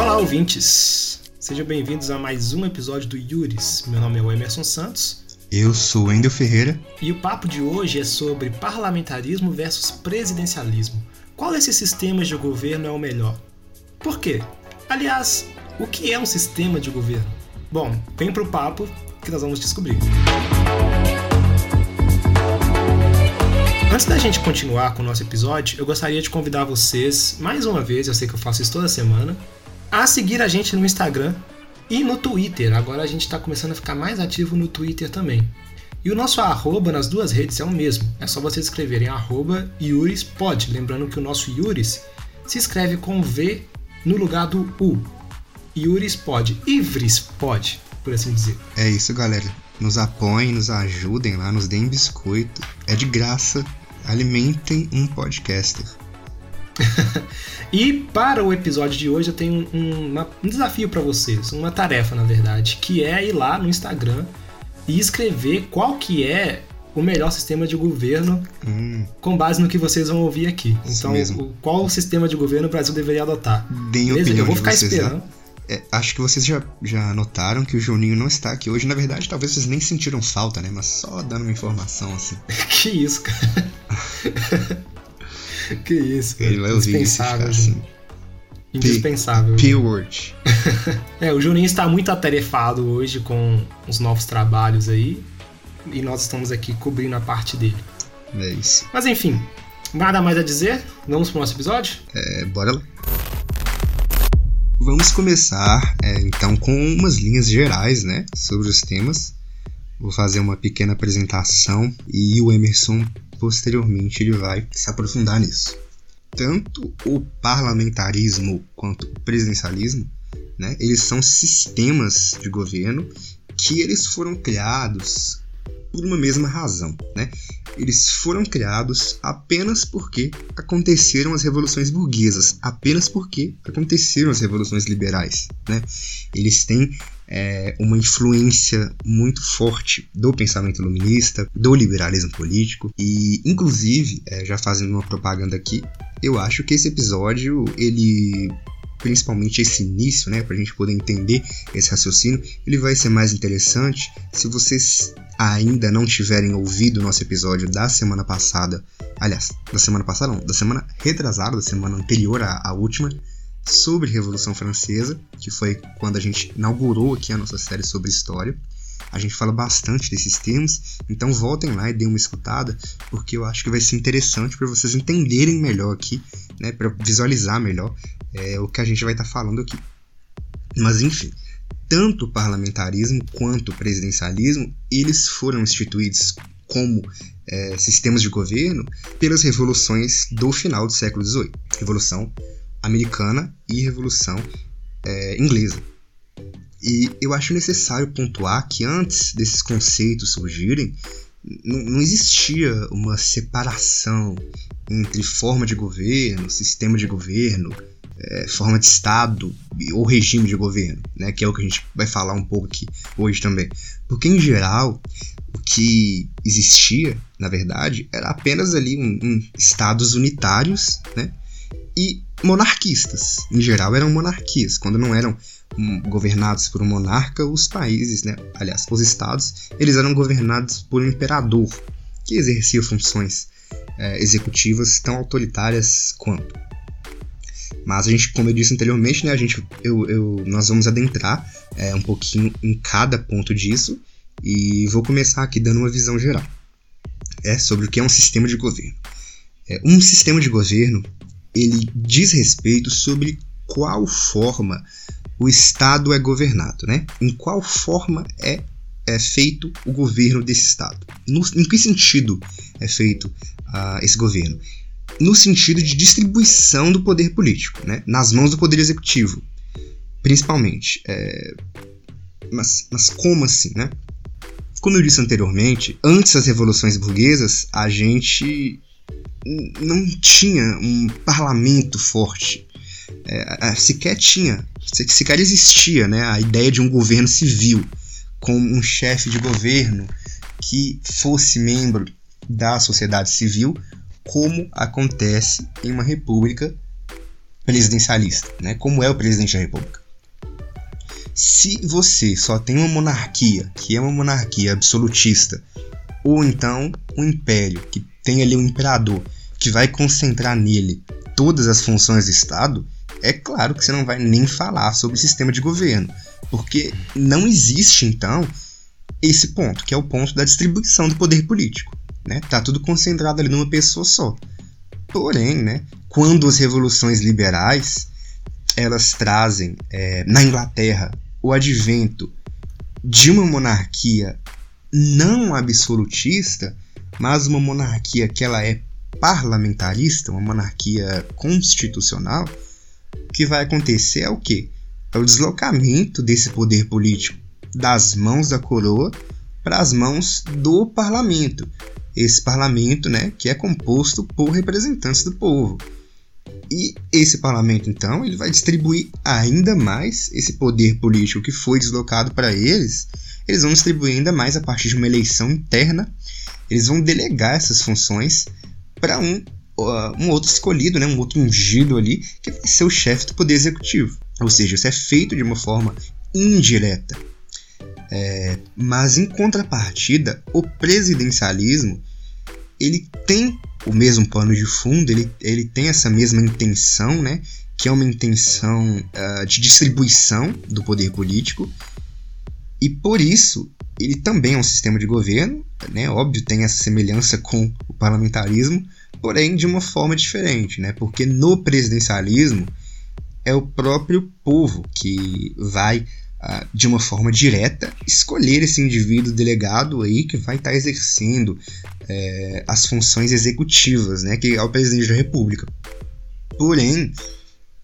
Olá, ouvintes! Sejam bem-vindos a mais um episódio do Yuris. Meu nome é o Emerson Santos. Eu sou o Wendel Ferreira. E o papo de hoje é sobre parlamentarismo versus presidencialismo. Qual desses sistemas de governo é o melhor? Por quê? Aliás, o que é um sistema de governo? Bom, vem pro papo que nós vamos descobrir. Antes da gente continuar com o nosso episódio, eu gostaria de convidar vocês, mais uma vez, eu sei que eu faço isso toda semana, a seguir a gente no Instagram e no Twitter. Agora a gente está começando a ficar mais ativo no Twitter também. E o nosso arroba nas duas redes é o mesmo. É só vocês escreverem arroba YurisPod. Lembrando que o nosso Yuris se escreve com V no lugar do U. YurisPod. Ivrispod, por assim dizer. É isso, galera. Nos apoiem, nos ajudem lá, nos deem biscoito. É de graça. Alimentem um podcaster. e para o episódio de hoje eu tenho um, uma, um desafio para vocês, uma tarefa na verdade, que é ir lá no Instagram e escrever qual que é o melhor sistema de governo hum. com base no que vocês vão ouvir aqui. Então, qual sistema de governo o Brasil deveria adotar? Deem opinião Eu vou ficar vocês, esperando. Né? É, acho que vocês já, já notaram que o Juninho não está aqui hoje. Na verdade, talvez vocês nem sentiram falta, né? Mas só dando uma informação assim. que isso, cara. que isso, cara. Isso assim. Indispensável. P-word. é, o Juninho está muito atarefado hoje com os novos trabalhos aí. E nós estamos aqui cobrindo a parte dele. É isso. Mas enfim, nada mais a dizer. Vamos pro nosso episódio? É, bora lá. Vamos começar é, então com umas linhas gerais né, sobre os temas. Vou fazer uma pequena apresentação e o Emerson posteriormente ele vai se aprofundar nisso. Tanto o parlamentarismo quanto o presidencialismo, né, eles são sistemas de governo que eles foram criados por uma mesma razão, né? Eles foram criados apenas porque aconteceram as revoluções burguesas, apenas porque aconteceram as revoluções liberais, né? Eles têm é, uma influência muito forte do pensamento iluminista, do liberalismo político. E, inclusive, é, já fazendo uma propaganda aqui, eu acho que esse episódio ele principalmente esse início, né, para a gente poder entender esse raciocínio, ele vai ser mais interessante se vocês ainda não tiverem ouvido o nosso episódio da semana passada, aliás, da semana passada não, da semana retrasada, da semana anterior à, à última, sobre Revolução Francesa, que foi quando a gente inaugurou aqui a nossa série sobre história. A gente fala bastante desses termos, então voltem lá e deem uma escutada, porque eu acho que vai ser interessante para vocês entenderem melhor aqui, né, para visualizar melhor é, o que a gente vai estar tá falando aqui. Mas enfim, tanto o parlamentarismo quanto o presidencialismo, eles foram instituídos como é, sistemas de governo pelas revoluções do final do século XVIII. Revolução americana e Revolução é, Inglesa. E eu acho necessário pontuar que antes desses conceitos surgirem, não existia uma separação entre forma de governo, sistema de governo, é, forma de Estado ou regime de governo, né, que é o que a gente vai falar um pouco aqui hoje também. Porque, em geral, o que existia, na verdade, era apenas ali um, um estados unitários né, e monarquistas. Em geral, eram monarquias. Quando não eram governados por um monarca, os países, né, aliás, os estados, eles eram governados por um imperador que exercia funções é, executivas tão autoritárias quanto. Mas a gente, como eu disse anteriormente, né, a gente, eu, eu, nós vamos adentrar é, um pouquinho em cada ponto disso e vou começar aqui dando uma visão geral é, sobre o que é um sistema de governo. É, um sistema de governo ele diz respeito sobre qual forma o Estado é governado, né? Em qual forma é, é feito o governo desse Estado? No, em que sentido é feito uh, esse governo? No sentido de distribuição do poder político, né? Nas mãos do poder executivo, principalmente. É... Mas, mas como assim, né? Como eu disse anteriormente, antes das revoluções burguesas, a gente não tinha um parlamento forte. É, sequer tinha, sequer existia né, a ideia de um governo civil, com um chefe de governo que fosse membro da sociedade civil, como acontece em uma república presidencialista, né? Como é o presidente da República. Se você só tem uma monarquia, que é uma monarquia absolutista, ou então um império, que tem ali um imperador, que vai concentrar nele todas as funções do Estado, é claro que você não vai nem falar sobre o sistema de governo, porque não existe então esse ponto, que é o ponto da distribuição do poder político. Né? Tá tudo concentrado ali numa pessoa só. Porém, né, quando as revoluções liberais elas trazem é, na Inglaterra o advento de uma monarquia não absolutista, mas uma monarquia que ela é parlamentarista, uma monarquia constitucional, o que vai acontecer é o quê? É o deslocamento desse poder político das mãos da coroa para as mãos do parlamento. Esse parlamento, né, que é composto por representantes do povo. E esse parlamento, então, ele vai distribuir ainda mais esse poder político que foi deslocado para eles. Eles vão distribuir ainda mais a partir de uma eleição interna. Eles vão delegar essas funções para um, uh, um outro escolhido, né, um outro ungido ali, que vai ser o chefe do poder executivo. Ou seja, isso é feito de uma forma indireta. É, mas em contrapartida, o presidencialismo ele tem o mesmo pano de fundo, ele, ele tem essa mesma intenção, né, que é uma intenção uh, de distribuição do poder político, e por isso ele também é um sistema de governo, né, óbvio, tem essa semelhança com o parlamentarismo, porém de uma forma diferente, né, porque no presidencialismo é o próprio povo que vai uh, de uma forma direta, escolher esse indivíduo delegado aí que vai estar tá exercendo é, as funções executivas, né, que é o presidente da República. Porém,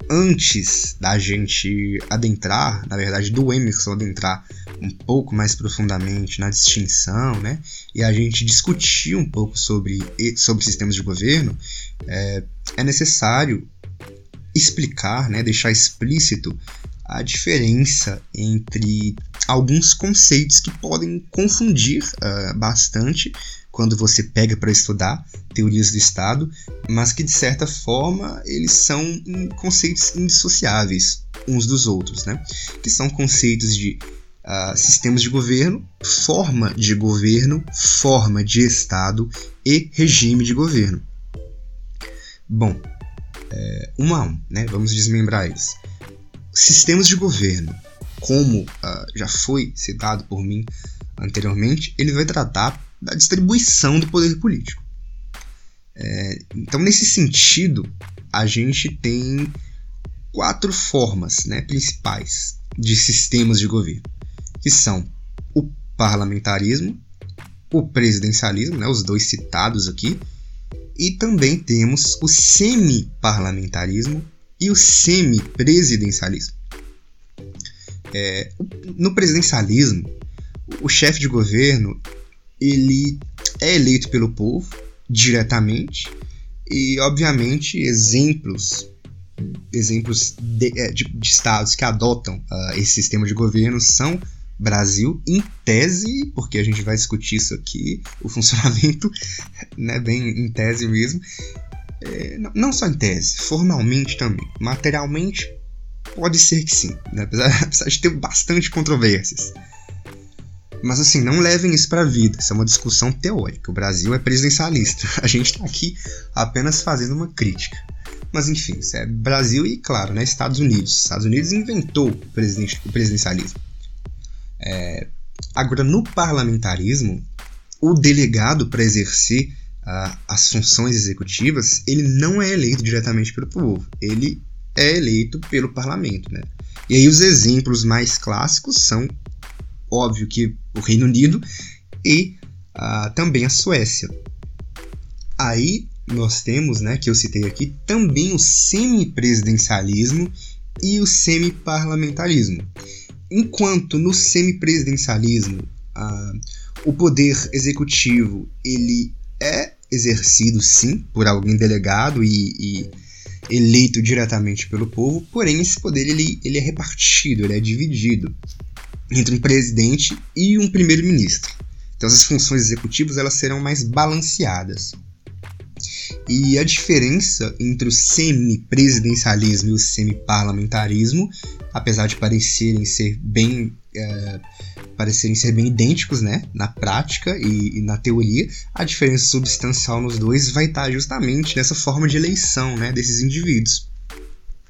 antes da gente adentrar, na verdade, do Emerson adentrar um pouco mais profundamente na distinção, né, e a gente discutir um pouco sobre, sobre sistemas de governo, é, é necessário explicar, né, deixar explícito a diferença entre alguns conceitos que podem confundir uh, bastante quando você pega para estudar teorias do Estado, mas que de certa forma eles são conceitos indissociáveis uns dos outros, né? Que são conceitos de uh, sistemas de governo, forma de governo, forma de Estado e regime de governo. Bom, é, um a um, né? Vamos desmembrar eles sistemas de governo, como uh, já foi citado por mim anteriormente, ele vai tratar da distribuição do poder político. É, então, nesse sentido, a gente tem quatro formas né, principais de sistemas de governo, que são o parlamentarismo, o presidencialismo, né, os dois citados aqui, e também temos o semi-parlamentarismo e o semi-presidencialismo. É, no presidencialismo, o chefe de governo ele é eleito pelo povo diretamente e, obviamente, exemplos exemplos de, é, de, de estados que adotam uh, esse sistema de governo são Brasil, em tese, porque a gente vai discutir isso aqui, o funcionamento, né, bem em tese mesmo, é, não só em tese, formalmente também. Materialmente, pode ser que sim, né? apesar, apesar de ter bastante controvérsias. Mas assim, não levem isso para a vida, isso é uma discussão teórica. O Brasil é presidencialista, a gente está aqui apenas fazendo uma crítica. Mas enfim, isso é Brasil e, claro, né, Estados Unidos. Estados Unidos inventou o, o presidencialismo. É, agora, no parlamentarismo, o delegado para exercer as funções executivas, ele não é eleito diretamente pelo povo, ele é eleito pelo parlamento. Né? E aí os exemplos mais clássicos são, óbvio que o Reino Unido e uh, também a Suécia. Aí nós temos, né, que eu citei aqui, também o semipresidencialismo e o semiparlamentarismo. Enquanto no semipresidencialismo uh, o poder executivo ele é exercido sim por alguém delegado e, e, eleito diretamente pelo povo, porém esse poder ele, ele é repartido, ele é dividido entre um presidente e um primeiro-ministro. Então as funções executivas elas serão mais balanceadas. E a diferença entre o semipresidencialismo e o semiparlamentarismo, apesar de parecerem ser bem é, parecerem ser bem idênticos, né, na prática e, e, na teoria, a diferença substancial nos dois vai estar justamente nessa forma de eleição, né, desses indivíduos.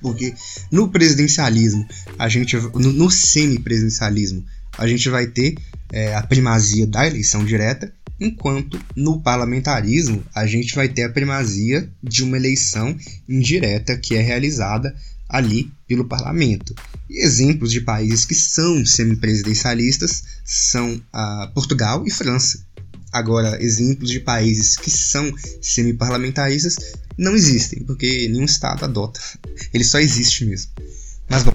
Porque no presidencialismo, a gente no, no semipresidencialismo, a gente vai ter é, a primazia da eleição direta enquanto no parlamentarismo a gente vai ter a primazia de uma eleição indireta que é realizada ali pelo parlamento. E exemplos de países que são semipresidencialistas são Portugal e França. Agora, exemplos de países que são semiparlamentaristas não existem, porque nenhum Estado adota. Ele só existe mesmo. Mas, bom,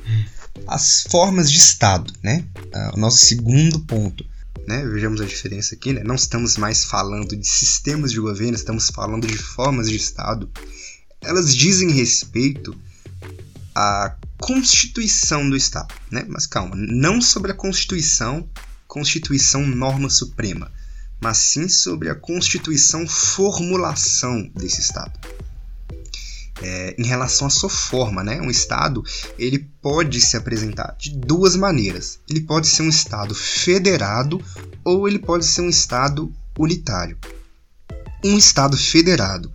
as formas de Estado, né? Ah, o nosso segundo ponto né? Vejamos a diferença aqui, né? Não estamos mais falando de sistemas de governo, estamos falando de formas de Estado. Elas dizem respeito à constituição do Estado, né? Mas calma, não sobre a Constituição, Constituição norma suprema, mas sim sobre a Constituição formulação desse Estado é, em relação à sua forma, né? Um Estado ele pode se apresentar de duas maneiras. Ele pode ser um Estado federado ou ele pode ser um Estado unitário. Um Estado federado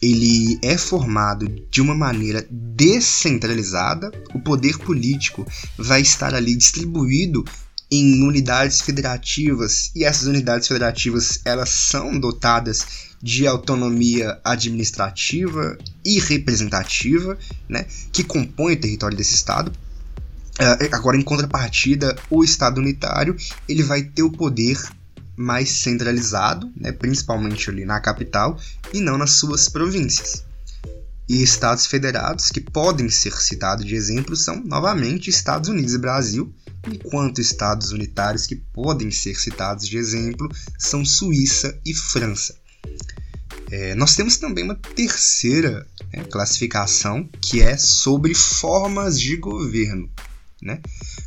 ele é formado de uma maneira descentralizada. O poder político vai estar ali distribuído em unidades federativas e essas unidades federativas elas são dotadas de autonomia administrativa e representativa, né, que compõe o território desse estado. Uh, agora, em contrapartida, o Estado unitário ele vai ter o poder mais centralizado, né, principalmente ali na capital, e não nas suas províncias. E estados federados que podem ser citados de exemplo são, novamente, Estados Unidos e Brasil, enquanto estados unitários que podem ser citados de exemplo são Suíça e França. É, nós temos também uma terceira né, classificação que é sobre formas de governo. Né?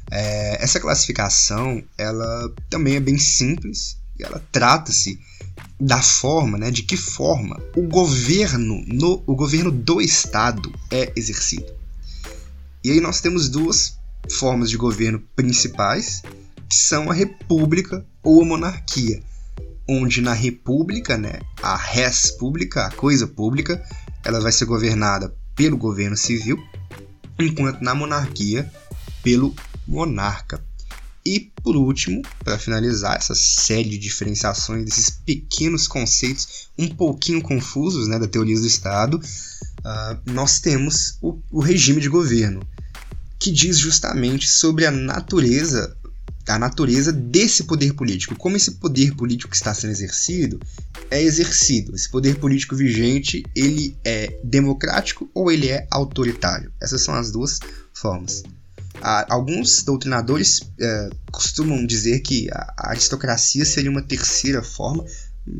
É, essa classificação ela também é bem simples e ela trata-se da forma, né, de que forma o governo no o governo do estado é exercido. E aí nós temos duas formas de governo principais, que são a república ou a monarquia onde na república, né, a res pública, a coisa pública, ela vai ser governada pelo governo civil, enquanto na monarquia pelo monarca. E por último, para finalizar essa série de diferenciações desses pequenos conceitos um pouquinho confusos né, da teoria do Estado, uh, nós temos o, o regime de governo, que diz justamente sobre a natureza a natureza desse poder político, como esse poder político que está sendo exercido é exercido. Esse poder político vigente, ele é democrático ou ele é autoritário? Essas são as duas formas. alguns doutrinadores é, costumam dizer que a aristocracia seria uma terceira forma,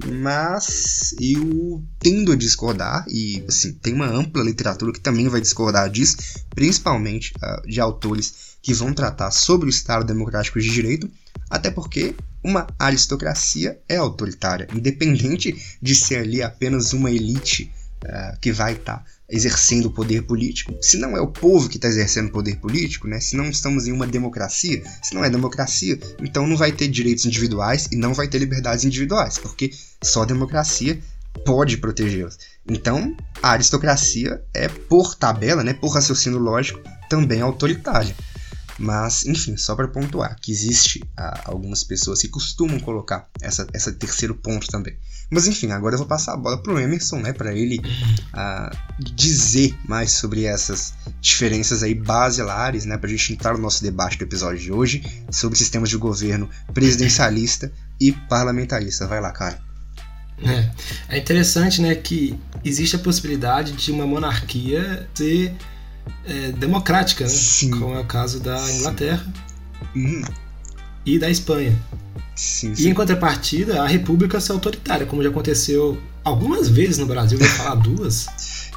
mas eu tendo a discordar, e assim, tem uma ampla literatura que também vai discordar disso, principalmente uh, de autores que vão tratar sobre o Estado Democrático de Direito, até porque uma aristocracia é autoritária, independente de ser ali apenas uma elite uh, que vai estar tá exercendo o poder político. Se não é o povo que está exercendo o poder político, né? se não estamos em uma democracia, se não é democracia, então não vai ter direitos individuais e não vai ter liberdades individuais, porque só democracia pode protegê-los. Então, a aristocracia é, por tabela, né, por raciocínio lógico, também autoritária. Mas, enfim, só para pontuar que existe ah, algumas pessoas que costumam colocar essa, essa terceiro ponto também. Mas enfim, agora eu vou passar a bola pro Emerson, né, para ele ah, dizer mais sobre essas diferenças aí basilares, né, pra gente entrar no nosso debate do episódio de hoje sobre sistemas de governo presidencialista e parlamentarista. Vai lá, cara. É, é interessante, né, que existe a possibilidade de uma monarquia ser é, democrática, né? Sim. como é o caso da Inglaterra uhum. e da Espanha. Sim, sim. E em contrapartida, a República ser autoritária, como já aconteceu algumas vezes no Brasil, vou falar duas,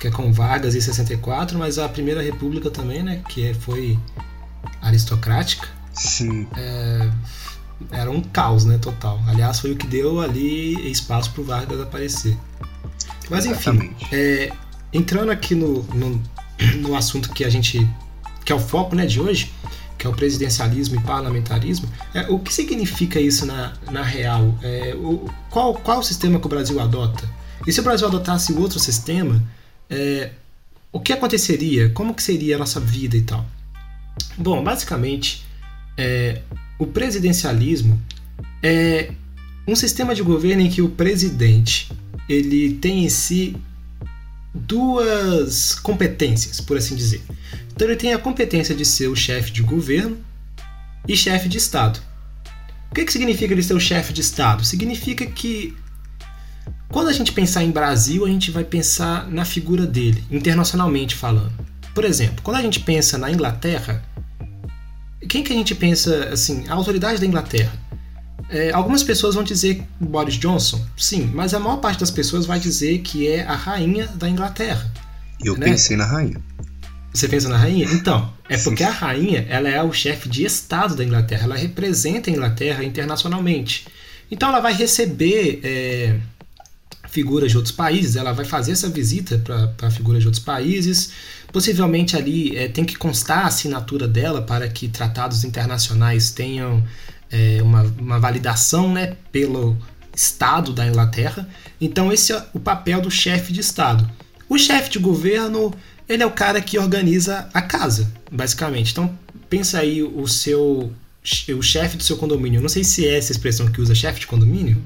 que é com Vargas em 64, mas a primeira República também, né, que é, foi aristocrática. Sim. É, era um caos, né, total. Aliás, foi o que deu ali espaço para o Vargas aparecer. Mas enfim, é, entrando aqui no, no, no, assunto que a gente. que é o foco né, de hoje, que é o presidencialismo e parlamentarismo, é, o que significa isso na, na real? É, o, qual, qual o sistema que o Brasil adota? E se o Brasil adotasse outro sistema, é, o que aconteceria? Como que seria a nossa vida e tal? Bom, basicamente, é, o presidencialismo é um sistema de governo em que o presidente ele tem em si duas competências, por assim dizer. Então ele tem a competência de ser o chefe de governo e chefe de Estado. O que, que significa ele ser o chefe de Estado? Significa que quando a gente pensar em Brasil, a gente vai pensar na figura dele, internacionalmente falando. Por exemplo, quando a gente pensa na Inglaterra, quem que a gente pensa assim? A autoridade da Inglaterra. É, algumas pessoas vão dizer Boris Johnson, sim, mas a maior parte das pessoas vai dizer que é a rainha da Inglaterra. Eu né? pensei na rainha. Você pensa na rainha? Então, é porque a rainha ela é o chefe de Estado da Inglaterra, ela representa a Inglaterra internacionalmente. Então ela vai receber é, figuras de outros países, ela vai fazer essa visita para figuras de outros países. Possivelmente ali é, tem que constar a assinatura dela para que tratados internacionais tenham é, uma, uma validação né, pelo Estado da Inglaterra. Então, esse é o papel do chefe de Estado. O chefe de governo, ele é o cara que organiza a casa, basicamente. Então, pensa aí o seu o chefe do seu condomínio. Não sei se é essa expressão que usa chefe de condomínio.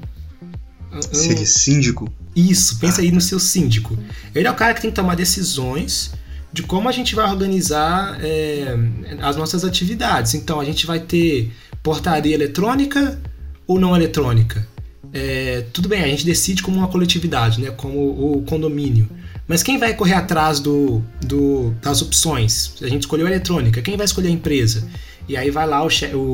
Seria síndico? Isso, pensa aí no seu síndico. Ele é o cara que tem que tomar decisões de como a gente vai organizar é, as nossas atividades. Então, a gente vai ter portaria eletrônica ou não eletrônica? É, tudo bem, a gente decide como uma coletividade, né, como o condomínio. Mas quem vai correr atrás do, do, das opções? A gente escolheu a eletrônica, quem vai escolher a empresa? E aí vai lá o,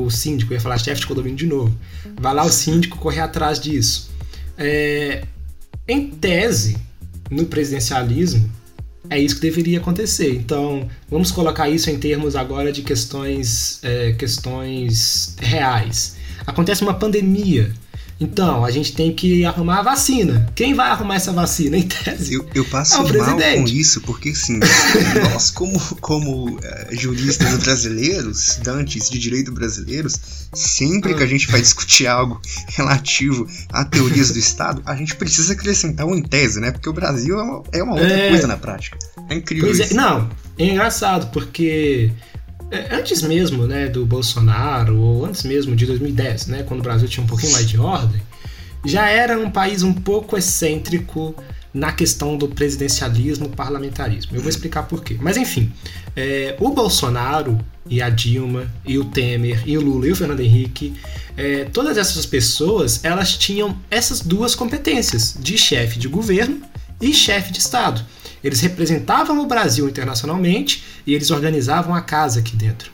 o síndico, ia falar chefe de condomínio de novo. Vai lá o síndico correr atrás disso. É, em tese, no presidencialismo, é isso que deveria acontecer. Então, vamos colocar isso em termos agora de questões, é, questões reais. Acontece uma pandemia. Então, a gente tem que arrumar a vacina. Quem vai arrumar essa vacina, em tese? Eu, eu passo é mal com isso, porque assim, nós, como, como uh, juristas brasileiros, estudantes de direito brasileiros, sempre que a gente vai discutir algo relativo a teorias do Estado, a gente precisa acrescentar um em tese, né? Porque o Brasil é uma, é uma outra é... coisa na prática. É incrível é, isso. Não, é engraçado, porque antes mesmo né, do Bolsonaro, ou antes mesmo de 2010, né, quando o Brasil tinha um pouquinho mais de ordem, já era um país um pouco excêntrico na questão do presidencialismo parlamentarismo. Eu vou explicar por quê. Mas enfim, é, o Bolsonaro e a Dilma e o Temer e o Lula e o Fernando Henrique, é, todas essas pessoas elas tinham essas duas competências de chefe de governo e chefe de Estado. Eles representavam o Brasil internacionalmente e eles organizavam a casa aqui dentro.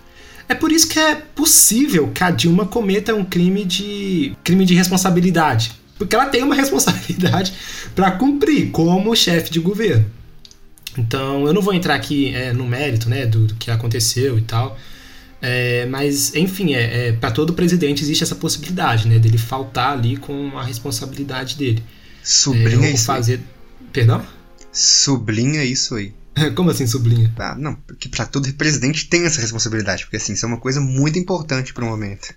É por isso que é possível que a Dilma cometa um crime de crime de responsabilidade, porque ela tem uma responsabilidade para cumprir como chefe de governo. Então, eu não vou entrar aqui é, no mérito né, do, do, que aconteceu e tal, é, mas, enfim, é, é para todo presidente existe essa possibilidade né, dele faltar ali com a responsabilidade dele. Sublinha é, fazer. Perdão? Sublinha isso aí. Como assim sublinha? Ah, não, porque para todo presidente tem essa responsabilidade, porque assim, isso é uma coisa muito importante para o momento.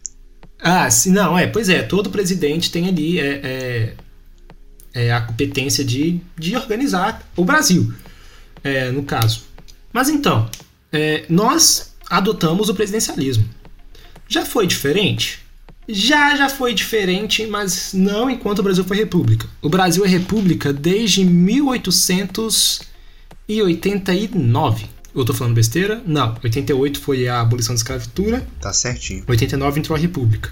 Ah, sim, não, é, pois é, todo presidente tem ali é, é, é a competência de, de organizar o Brasil, é, no caso. Mas então, é, nós adotamos o presidencialismo. Já foi diferente? Já, já foi diferente, mas não enquanto o Brasil foi república. O Brasil é república desde 1889. Eu tô falando besteira? Não. 88 foi a abolição da escravatura. Tá certinho. 89 entrou a república.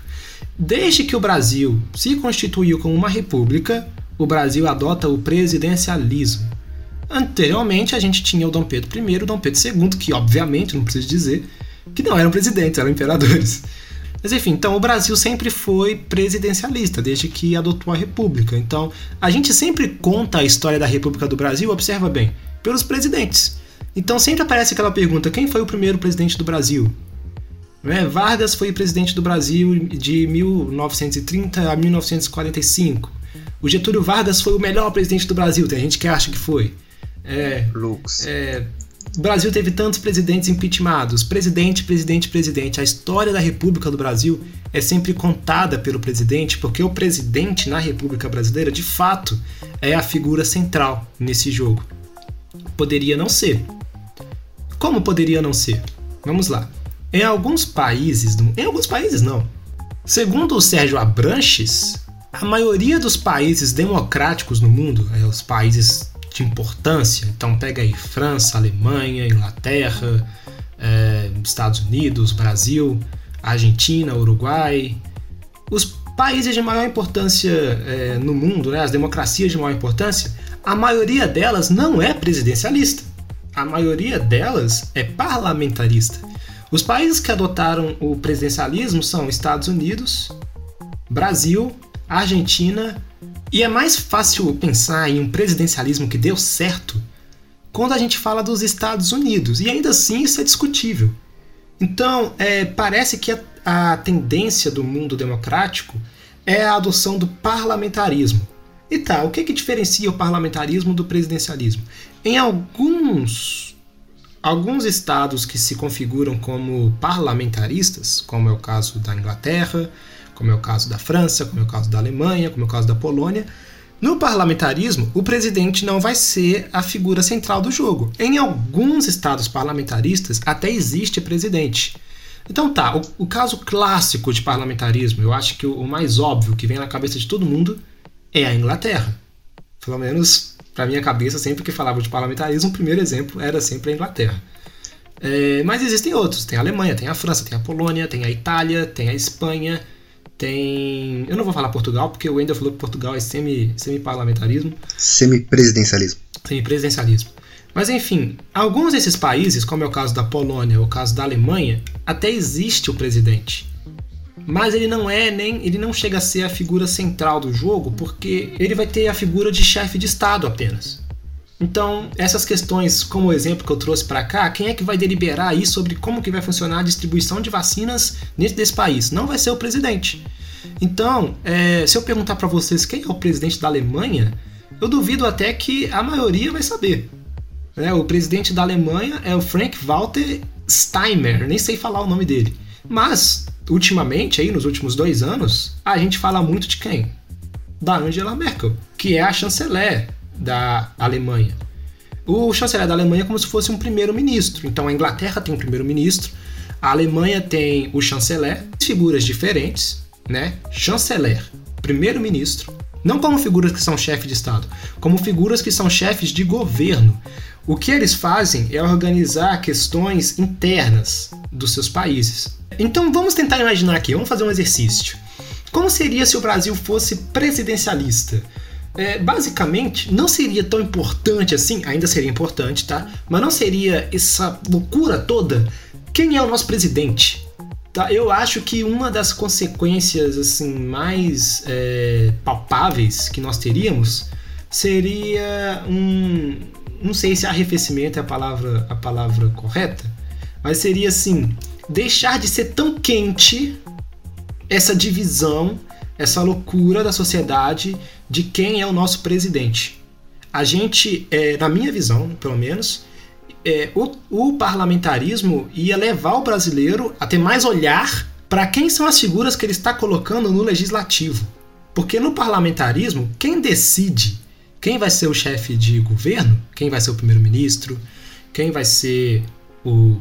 Desde que o Brasil se constituiu como uma república, o Brasil adota o presidencialismo. Anteriormente, a gente tinha o Dom Pedro I e o Dom Pedro II, que obviamente, não preciso dizer, que não eram presidentes, eram imperadores. Mas enfim, então o Brasil sempre foi presidencialista, desde que adotou a República. Então a gente sempre conta a história da República do Brasil, observa bem, pelos presidentes. Então sempre aparece aquela pergunta: quem foi o primeiro presidente do Brasil? É, Vargas foi presidente do Brasil de 1930 a 1945. O Getúlio Vargas foi o melhor presidente do Brasil, tem gente que acha que foi. É, Lux. é, o Brasil teve tantos presidentes impeachmentados. Presidente, presidente, presidente. A história da República do Brasil é sempre contada pelo presidente, porque o presidente na República Brasileira, de fato, é a figura central nesse jogo. Poderia não ser. Como poderia não ser? Vamos lá. Em alguns países, em alguns países não. Segundo o Sérgio Abranches, a maioria dos países democráticos no mundo, é, os países de importância. Então pega aí França, Alemanha, Inglaterra, é, Estados Unidos, Brasil, Argentina, Uruguai. Os países de maior importância é, no mundo, né, as democracias de maior importância, a maioria delas não é presidencialista. A maioria delas é parlamentarista. Os países que adotaram o presidencialismo são Estados Unidos, Brasil, Argentina e é mais fácil pensar em um presidencialismo que deu certo quando a gente fala dos Estados Unidos, e ainda assim isso é discutível. Então, é, parece que a, a tendência do mundo democrático é a adoção do parlamentarismo. E tá, o que, que diferencia o parlamentarismo do presidencialismo? Em alguns, alguns estados que se configuram como parlamentaristas, como é o caso da Inglaterra, como é o caso da França, como é o caso da Alemanha, como é o caso da Polônia. No parlamentarismo, o presidente não vai ser a figura central do jogo. Em alguns estados parlamentaristas até existe presidente. Então tá, o, o caso clássico de parlamentarismo, eu acho que o, o, mais óbvio que vem na cabeça de todo mundo é a Inglaterra. Pelo menos para minha cabeça, sempre que falava de parlamentarismo, o primeiro exemplo era sempre a Inglaterra. É, mas existem outros, tem a Alemanha, tem a França, tem a Polônia, tem a Itália, tem a Espanha, tem. Eu não vou falar Portugal, porque o Wendel falou que Portugal é semi-parlamentarismo. Semi-presidencialismo. Semi-presidencialismo. Mas enfim, alguns desses países, como é o caso da Polônia ou o caso da Alemanha, até existe o presidente. Mas ele não é nem. ele não chega a ser a figura central do jogo, porque ele vai ter a figura de chefe de Estado apenas. Então, essas questões, como o exemplo que eu trouxe para cá, quem é que vai deliberar aí sobre como que vai funcionar a distribuição de vacinas dentro desse país? Não vai ser o presidente. Então, é, se eu perguntar para vocês quem é o presidente da Alemanha, eu duvido até que a maioria vai saber. É, o presidente da Alemanha é o Frank Walter Steinmeier, nem sei falar o nome dele. Mas, ultimamente, aí nos últimos dois anos, a gente fala muito de quem? Da Angela Merkel, que é a chanceler da Alemanha. O chanceler da Alemanha é como se fosse um primeiro-ministro. Então a Inglaterra tem um primeiro-ministro, a Alemanha tem o chanceler, figuras diferentes, né? Chanceler, primeiro-ministro, não como figuras que são chefes de Estado, como figuras que são chefes de governo. O que eles fazem é organizar questões internas dos seus países. Então vamos tentar imaginar aqui, vamos fazer um exercício. Como seria se o Brasil fosse presidencialista? É, basicamente não seria tão importante assim, ainda seria importante, tá? Mas não seria essa loucura toda. Quem é o nosso presidente? Tá? Eu acho que uma das consequências assim mais é, palpáveis que nós teríamos seria um, não sei se arrefecimento é a palavra a palavra correta, mas seria assim deixar de ser tão quente essa divisão essa loucura da sociedade de quem é o nosso presidente. A gente, é, na minha visão, pelo menos, é, o, o parlamentarismo ia levar o brasileiro a ter mais olhar para quem são as figuras que ele está colocando no legislativo. Porque no parlamentarismo, quem decide quem vai ser o chefe de governo, quem vai ser o primeiro-ministro, quem vai ser o.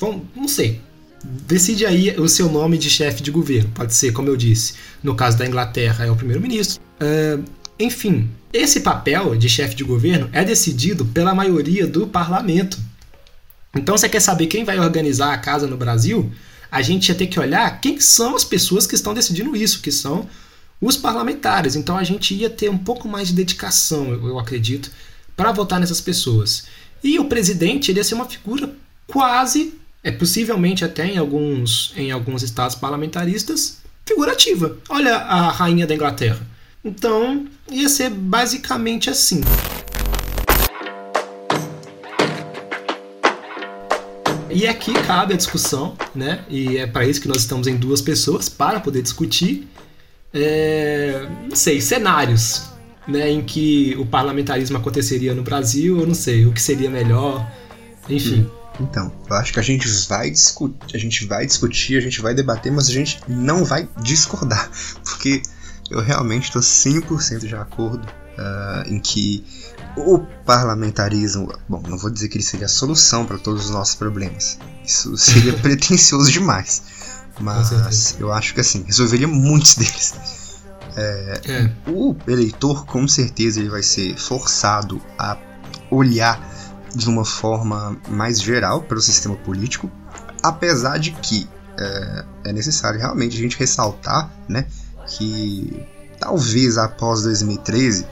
Bom, não sei. Decide aí o seu nome de chefe de governo. Pode ser, como eu disse, no caso da Inglaterra é o primeiro-ministro. Uh, enfim, esse papel de chefe de governo é decidido pela maioria do parlamento. Então, você quer saber quem vai organizar a casa no Brasil? A gente ia ter que olhar quem são as pessoas que estão decidindo isso, que são os parlamentares. Então, a gente ia ter um pouco mais de dedicação, eu acredito, para votar nessas pessoas. E o presidente ele ia ser uma figura quase é possivelmente até em alguns, em alguns estados parlamentaristas, figurativa. Olha a rainha da Inglaterra. Então, ia ser basicamente assim. E aqui cabe a discussão, né? E é para isso que nós estamos em duas pessoas para poder discutir. é, não sei, cenários né, em que o parlamentarismo aconteceria no Brasil, eu não sei, o que seria melhor, enfim. Então, eu acho que a gente vai discutir, a gente vai discutir, a gente vai debater, mas a gente não vai discordar, porque eu realmente estou 100% de acordo uh, em que o parlamentarismo, bom, não vou dizer que ele seria a solução para todos os nossos problemas, isso seria pretensioso demais, mas eu acho que assim, resolveria muitos deles. É, é. O eleitor, com certeza, ele vai ser forçado a olhar de uma forma mais geral para o sistema político, apesar de que é, é, necessário realmente a gente ressaltar né, que talvez após 2013,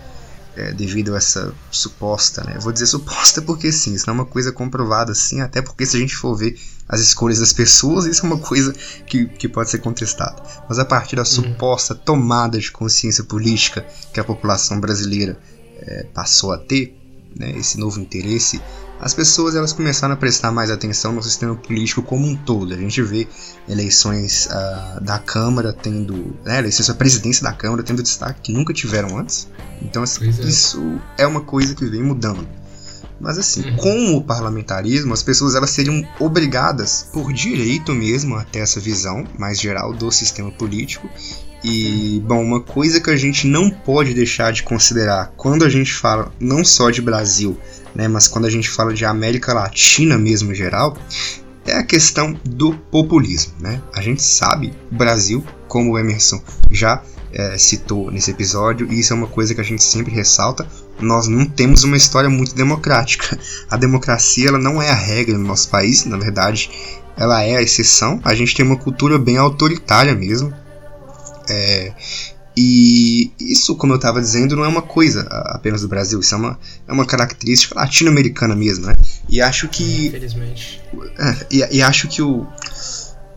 é, devido a essa suposta, né, vou dizer suposta porque sim, isso não é uma coisa comprovada assim, até porque se a gente for ver as escolhas das pessoas, isso é uma coisa que, que pode ser contestada. Mas a partir da uhum. suposta tomada de consciência política que a população brasileira é, passou a ter, né, esse novo interesse, as pessoas elas começaram a prestar mais atenção no sistema político como um todo. A gente vê eleições uh, da Câmara tendo, né, eleições da presidência da Câmara tendo destaque que nunca tiveram antes. Então assim, é. isso é uma coisa que vem mudando. Mas assim, uhum. com o parlamentarismo, as pessoas elas seriam obrigadas por direito mesmo a ter essa visão mais geral do sistema político e, bom, uma coisa que a gente não pode deixar de considerar quando a gente fala não só de Brasil, né, mas quando a gente fala de América Latina mesmo geral, é a questão do populismo. Né? A gente sabe, o Brasil, como o Emerson já é, citou nesse episódio, e isso é uma coisa que a gente sempre ressalta, nós não temos uma história muito democrática. A democracia ela não é a regra no nosso país, na verdade, ela é a exceção. A gente tem uma cultura bem autoritária mesmo, é, e isso, como eu estava dizendo, não é uma coisa apenas do Brasil, isso é uma, é uma característica latino-americana mesmo, né? E acho que. Infelizmente. É, e, e, acho que o,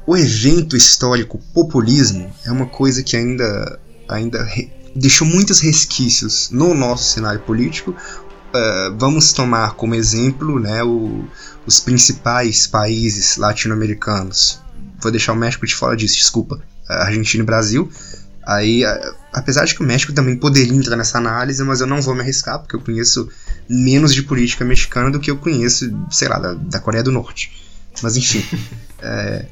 o evento histórico populismo é uma coisa que ainda, ainda re, deixou muitos resquícios no nosso cenário político. Uh, vamos tomar como exemplo né, o, os principais países latino-americanos. Vou deixar o México de fora disso, desculpa. Argentina e Brasil. Aí, apesar de que o México também poderia entrar nessa análise, mas eu não vou me arriscar, porque eu conheço menos de política mexicana do que eu conheço, sei lá, da, da Coreia do Norte. Mas enfim, é,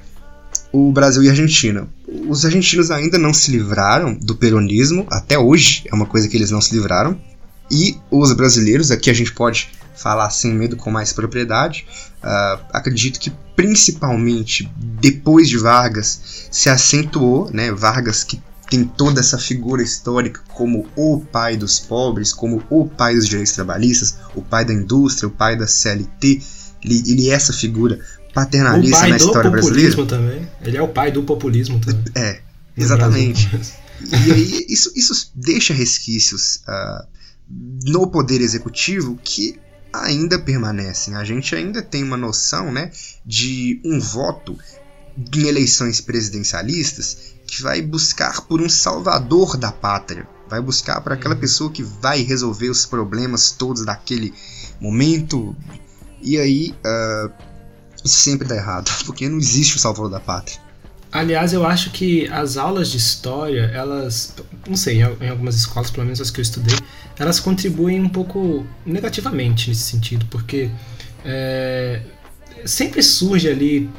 o Brasil e a Argentina. Os argentinos ainda não se livraram do peronismo, até hoje é uma coisa que eles não se livraram. E os brasileiros, aqui a gente pode falar sem medo com mais propriedade, uh, acredito que principalmente depois de Vargas se acentuou, né, Vargas que tem toda essa figura histórica como o pai dos pobres, como o pai dos direitos trabalhistas, o pai da indústria, o pai da CLT, ele, ele é essa figura paternalista na história brasileira. Também. Ele é o pai do populismo também. É, exatamente. e aí isso, isso deixa resquícios uh, no poder executivo que ainda permanecem. A gente ainda tem uma noção né, de um voto em eleições presidencialistas que vai buscar por um salvador da pátria, vai buscar por aquela pessoa que vai resolver os problemas todos daquele momento. E aí, uh, sempre dá errado, porque não existe o salvador da pátria. Aliás, eu acho que as aulas de história, elas, não sei, em algumas escolas, pelo menos as que eu estudei, elas contribuem um pouco negativamente nesse sentido, porque é, sempre surge ali,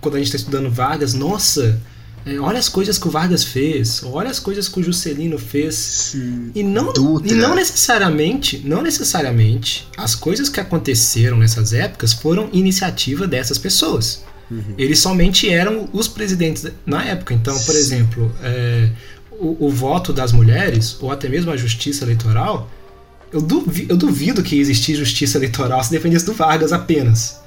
quando a gente está estudando Vargas, nossa, é, olha as coisas que o Vargas fez, olha as coisas que o Juscelino fez. Sim, e, não, e não necessariamente, não necessariamente, as coisas que aconteceram nessas épocas foram iniciativa dessas pessoas. Uhum. Eles somente eram os presidentes na época. Então, por exemplo, é, o, o, voto das mulheres, ou até mesmo a justiça eleitoral, eu duvido, eu duvido que existisse justiça eleitoral se dependesse do Vargas apenas.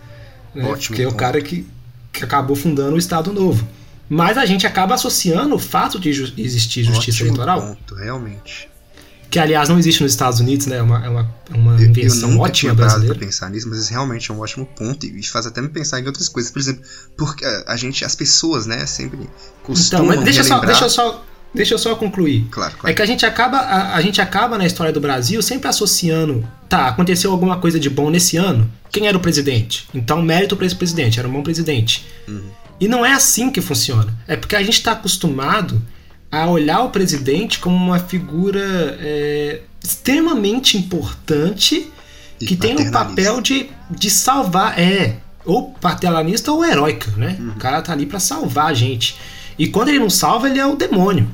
Né? Ótimo, Porque é o cara que, que acabou fundando o Estado Novo. Mas a gente acaba associando o fato de ju existir justiça Ótimo eleitoral. Ponto, realmente que aliás não existe nos Estados Unidos, né? É uma, é uma, é uma eu, invenção eu ótima brasileira. Pra pensar nisso, mas realmente é um ótimo ponto e faz até me pensar em outras coisas. Por exemplo, porque a gente, as pessoas, né, sempre costumam Então, mas deixa relembrar... só, deixa eu só, deixa eu só concluir. Claro, claro. É que a gente acaba, a, a, gente acaba na história do Brasil sempre associando, tá, aconteceu alguma coisa de bom nesse ano. Quem era o presidente? Então, mérito para esse presidente, era um bom presidente. Uhum. E não é assim que funciona. É porque a gente está acostumado a olhar o presidente como uma figura é, extremamente importante e que tem o papel de, de salvar, é, ou paternalista ou heróica, né? Uhum. O cara tá ali para salvar a gente. E quando ele não salva, ele é o demônio.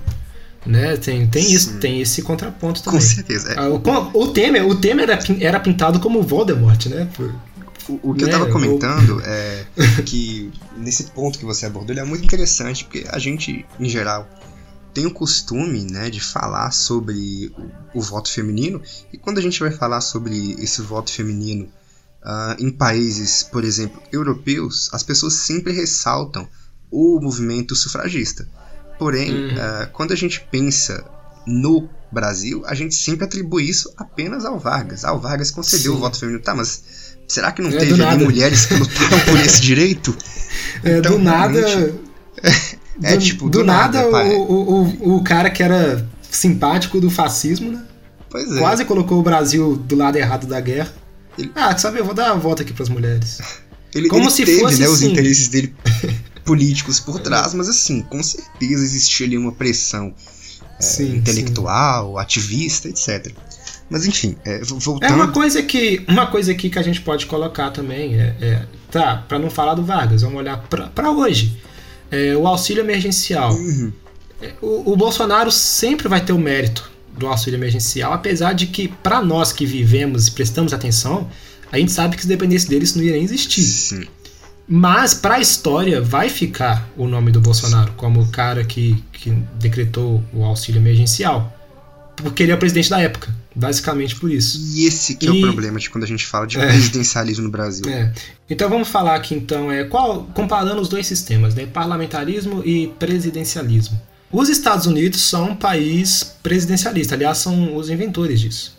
Né? Tem, tem isso, tem esse contraponto também. Com certeza. É. Ah, o, o, Temer, o Temer era, era pintado como Voldemort, né? Por, o, o, que né? eu tava comentando é que nesse ponto que você abordou, ele é muito interessante, porque a gente, em geral, tem o costume né, de falar sobre o, o, voto feminino, e quando a gente vai falar sobre esse voto feminino uh, em países, por exemplo, europeus, as pessoas sempre ressaltam o movimento sufragista. Porém, uhum. uh, quando a gente pensa no Brasil, a gente sempre atribui isso apenas ao Vargas. Ah, o Vargas concedeu Sim. o voto feminino. Tá, mas será que não é, teve ali mulheres que lutaram por esse direito? É, então, do nada. É, do, tipo, do, do nada, nada o, o, o cara que era simpático do fascismo, né? Pois é. Quase colocou o Brasil do lado errado da guerra. Ele... Ah, sabe, eu vou dar uma volta aqui para as mulheres. Ele, Como ele se teve, fosse né, assim. os interesses dele políticos por trás, mas assim, com certeza existia ali uma pressão é, intelectual, sim. ativista, etc. Mas enfim, é, voltando. É uma coisa que uma coisa aqui que a gente pode colocar também é, é tá para não falar do Vargas, vamos olhar para hoje. É, o auxílio emergencial. Uhum. É, o, o Bolsonaro sempre vai ter o mérito do auxílio emergencial, apesar de que para nós que vivemos e prestamos atenção, a gente sabe que se dependesse dele isso não iria existir. Sim. Mas para a história vai ficar o nome do Bolsonaro como o cara que, que decretou o auxílio emergencial. Porque ele é o presidente da época. Basicamente por isso. E esse que e... é o problema de quando a gente fala de é. presidencialismo no Brasil. É. Então vamos falar aqui então, é, qual, comparando os dois sistemas, né, parlamentarismo e presidencialismo. Os Estados Unidos são um país presidencialista, aliás, são os inventores disso.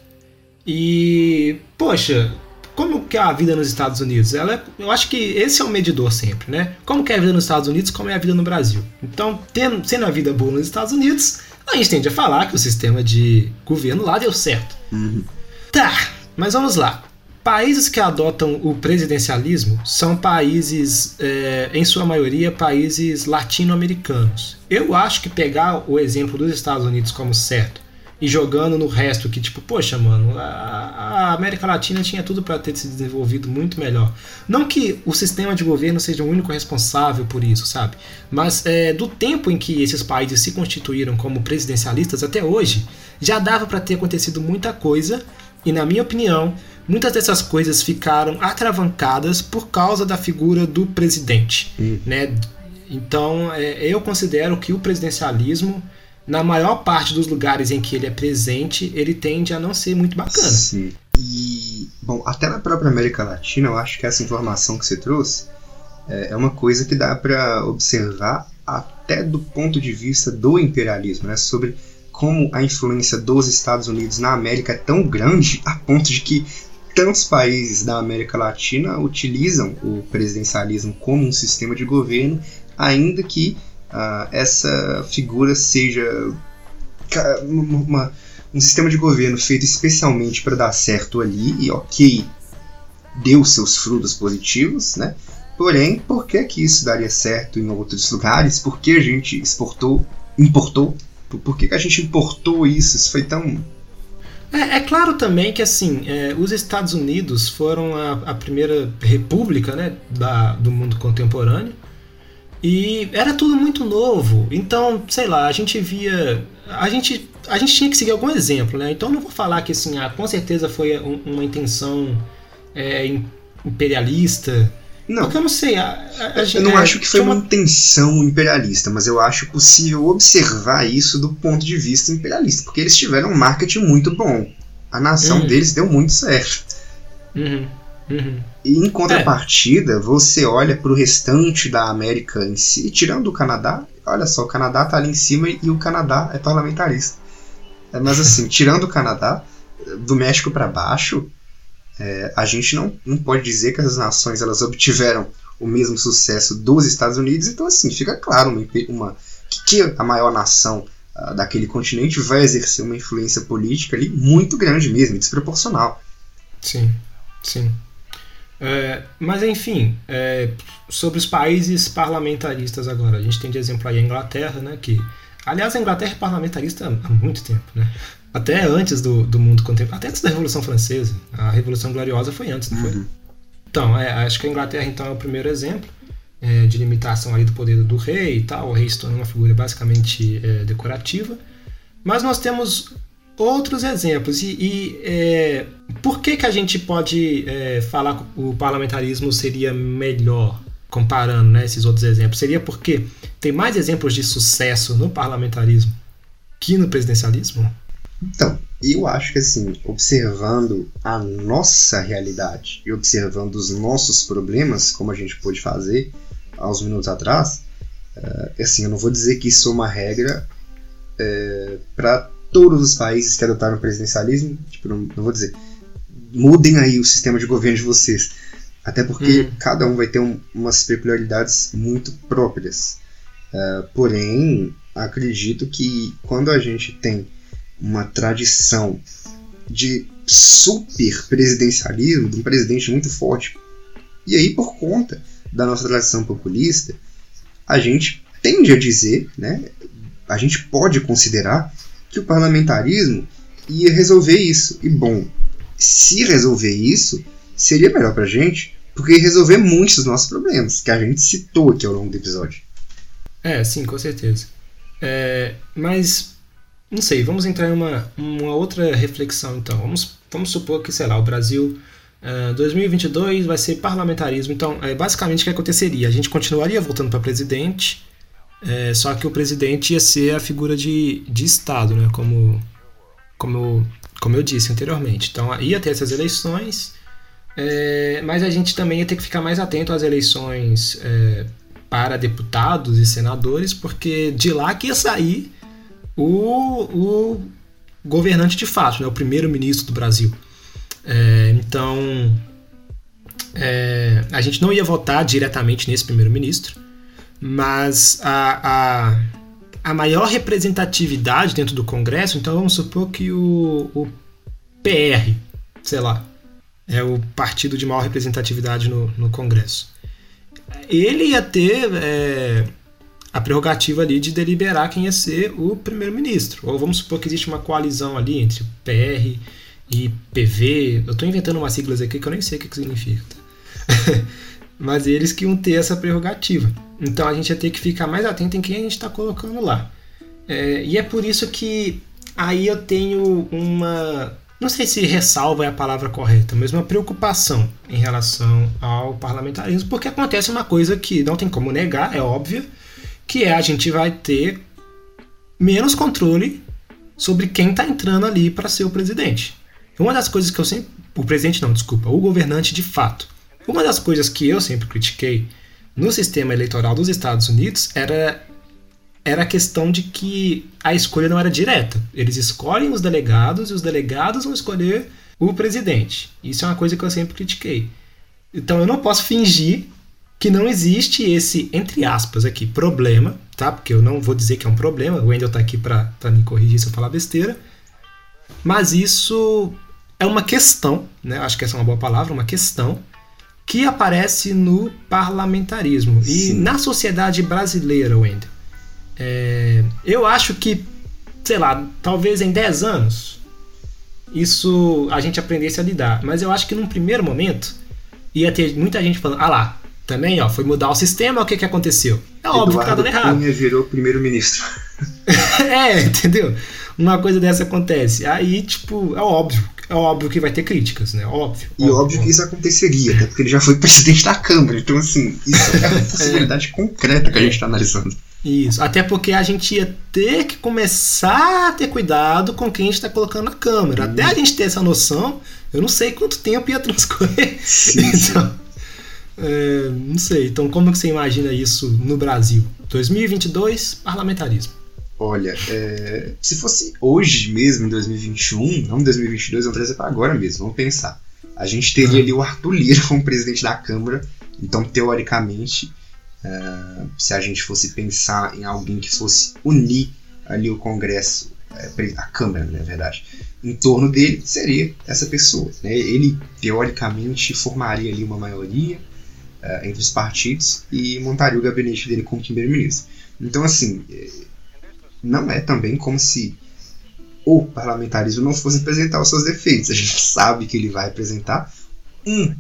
E, poxa, como que é a vida nos Estados Unidos? Ela, é, eu acho que esse é o medidor sempre, né? Como que é a vida nos Estados Unidos, como é a vida no Brasil. Então, tendo, sendo a vida boa nos Estados Unidos, a gente tende a falar que o sistema de governo lá deu certo. Uhum. Tá, mas vamos lá. Países que adotam o presidencialismo são países, é, em sua maioria, países latino-americanos. Eu acho que pegar o exemplo dos Estados Unidos como certo e jogando no resto que tipo, poxa, mano, a, a América Latina tinha tudo para ter se desenvolvido muito melhor. Não que o sistema de governo seja o único responsável por isso, sabe? Mas é, do tempo em que esses países se constituíram como presidencialistas até hoje, já dava para ter acontecido muita coisa e, na minha opinião, muitas dessas coisas ficaram atravancadas por causa da figura do presidente, hum. né? Então, é, eu considero que o presidencialismo na maior parte dos lugares em que ele é presente, ele tende a não ser muito bacana. Sim. E, bom, até na própria América Latina, eu acho que essa informação que você trouxe é, é uma coisa que dá para observar até do ponto de vista do imperialismo, né? Sobre como a influência dos Estados Unidos na América é tão grande a ponto de que tantos países da América Latina utilizam o presidencialismo como um sistema de governo, ainda que uh, essa figura seja uma, um sistema de governo feito especialmente para dar certo ali e ok, deu seus frutos positivos, né? Porém, por que, que isso daria certo em outros lugares? Por que a gente exportou, importou? Por que, que a gente importou isso? Isso foi tão é, é, claro também que assim é, os Estados Unidos foram a, a primeira república né, da, do mundo contemporâneo e era tudo muito novo. Então, sei lá, a gente via. A gente, a gente tinha que seguir algum exemplo, né? Então não vou falar que assim, ah, com certeza foi um, uma intenção é, imperialista. Não. Porque eu não sei. A, a, a, eu não é, acho que foi uma... uma intenção imperialista, mas eu acho possível observar isso do ponto de vista imperialista. Porque eles tiveram um marketing muito bom. A nação uhum. deles deu muito certo. Uhum. Uhum. E em contrapartida, é. você olha para o restante da América em si, tirando o Canadá, olha só, o Canadá tá ali em cima e o Canadá é parlamentarista. É, mas assim, tirando o Canadá, do México para baixo, é, a gente não, não pode dizer que as nações elas obtiveram o mesmo sucesso dos Estados Unidos, então assim, fica claro uma, uma que a maior nação uh, daquele continente vai exercer uma influência política ali muito grande mesmo, desproporcional. Sim, sim. É, mas enfim, é, sobre os países parlamentaristas agora, a gente tem de exemplo aí a Inglaterra, né, que Aliás, a Inglaterra é parlamentarista há muito tempo, né? Até antes do, do mundo contemporâneo, até antes da Revolução Francesa. A Revolução Gloriosa foi antes, não foi? Uhum. Então, é, acho que a Inglaterra então é o primeiro exemplo é, de limitação ali do poder do rei e tal. O rei se tornou uma figura basicamente é, decorativa. Mas nós temos outros exemplos. E, e é, por que, que a gente pode é, falar que o parlamentarismo seria melhor, comparando né, esses outros exemplos? Seria porque tem mais exemplos de sucesso no parlamentarismo que no presidencialismo? Então, eu acho que assim, observando a nossa realidade e observando os nossos problemas, como a gente pôde fazer há uns minutos atrás, é, assim, eu não vou dizer que isso é uma regra é, para todos os países que adotaram o presidencialismo, tipo, não, não, vou dizer, mudem aí o sistema de governo de vocês. Até porque uhum. cada um vai ter um, umas peculiaridades muito próprias. Uh, porém, acredito que quando a gente tem uma tradição de super presidencialismo, de um presidente muito forte, e aí por conta da nossa tradição populista, a gente tende a dizer, né, a gente pode considerar que o parlamentarismo ia resolver isso. E bom, se resolver isso, seria melhor pra gente, porque ia resolver muitos dos nossos problemas, que a gente citou aqui ao longo do episódio. É, sim, com certeza. É, mas, não sei, vamos entrar em uma, uma outra reflexão então. Vamos, vamos supor que, sei lá, o Brasil. Uh, 2022 vai ser parlamentarismo. Então, é, basicamente, o que aconteceria? A gente continuaria voltando para presidente, é, só que o presidente ia ser a figura de, de Estado, né? Como, como, como eu disse anteriormente. Então ia ter essas eleições, é, mas a gente também ia ter que ficar mais atento às eleições é, para deputados e senadores, porque de lá que ia sair o, o governante de fato, né? o primeiro-ministro do Brasil. É, então é, a gente não ia votar diretamente nesse primeiro-ministro, mas a, a, a maior representatividade dentro do Congresso, então vamos supor que o, o PR, sei lá, é o partido de maior representatividade no, no Congresso. Ele ia ter é, a prerrogativa ali de deliberar quem ia ser o primeiro-ministro. Ou vamos supor que existe uma coalizão ali entre PR e PV. Eu estou inventando umas siglas aqui que eu nem sei o que, que significa. Mas eles que iam ter essa prerrogativa. Então a gente ia ter que ficar mais atento em quem a gente está colocando lá. É, e é por isso que aí eu tenho uma. Não sei se ressalva é a palavra correta, mas uma preocupação em relação ao parlamentarismo, porque acontece uma coisa que não tem como negar, é óbvia, que é a gente vai ter menos controle sobre quem está entrando ali para ser o presidente. Uma das coisas que eu sempre. O presidente não, desculpa, o governante de fato. Uma das coisas que eu sempre critiquei no sistema eleitoral dos Estados Unidos era era a questão de que a escolha não era direta. Eles escolhem os delegados e os delegados vão escolher o presidente. Isso é uma coisa que eu sempre critiquei. Então eu não posso fingir que não existe esse, entre aspas, aqui, problema, tá? Porque eu não vou dizer que é um problema, o Wendel tá aqui para me corrigir se eu falar besteira. Mas isso é uma questão, né? Acho que essa é uma boa palavra, uma questão que aparece no parlamentarismo Sim. e na sociedade brasileira, Wendel. É, eu acho que, sei lá, talvez em 10 anos isso a gente aprendesse a lidar, mas eu acho que num primeiro momento ia ter muita gente falando: ah lá, também ó, foi mudar o sistema, o que, que aconteceu? É Eduardo óbvio que tá dando errado. Cunha virou primeiro-ministro. é, entendeu? Uma coisa dessa acontece. Aí, tipo, é óbvio é óbvio que vai ter críticas, né? Óbvio. E óbvio, óbvio que isso aconteceria, até porque ele já foi presidente da Câmara. Então, assim, isso é uma possibilidade concreta que a gente está analisando. Isso, até porque a gente ia ter que começar a ter cuidado com quem a gente está colocando na câmera. Hum. Até a gente ter essa noção, eu não sei quanto tempo ia transcorrer. Sim, então, é, não sei. Então, como que você imagina isso no Brasil? 2022, parlamentarismo. Olha, é, se fosse hoje mesmo, em 2021, não em 2022, vamos trazer para agora mesmo, vamos pensar. A gente teria ali o Arthur Lira como presidente da Câmara, então, teoricamente, é, se a gente fosse pensar em alguém que fosse unir ali o Congresso, é, a Câmara, na verdade, em torno dele, seria essa pessoa. Né? Ele, teoricamente, formaria ali uma maioria é, entre os partidos e montaria o gabinete dele como primeiro-ministro. Então, assim, não é também como se o parlamentarismo não fosse apresentar os seus defeitos. A gente sabe que ele vai apresentar. Um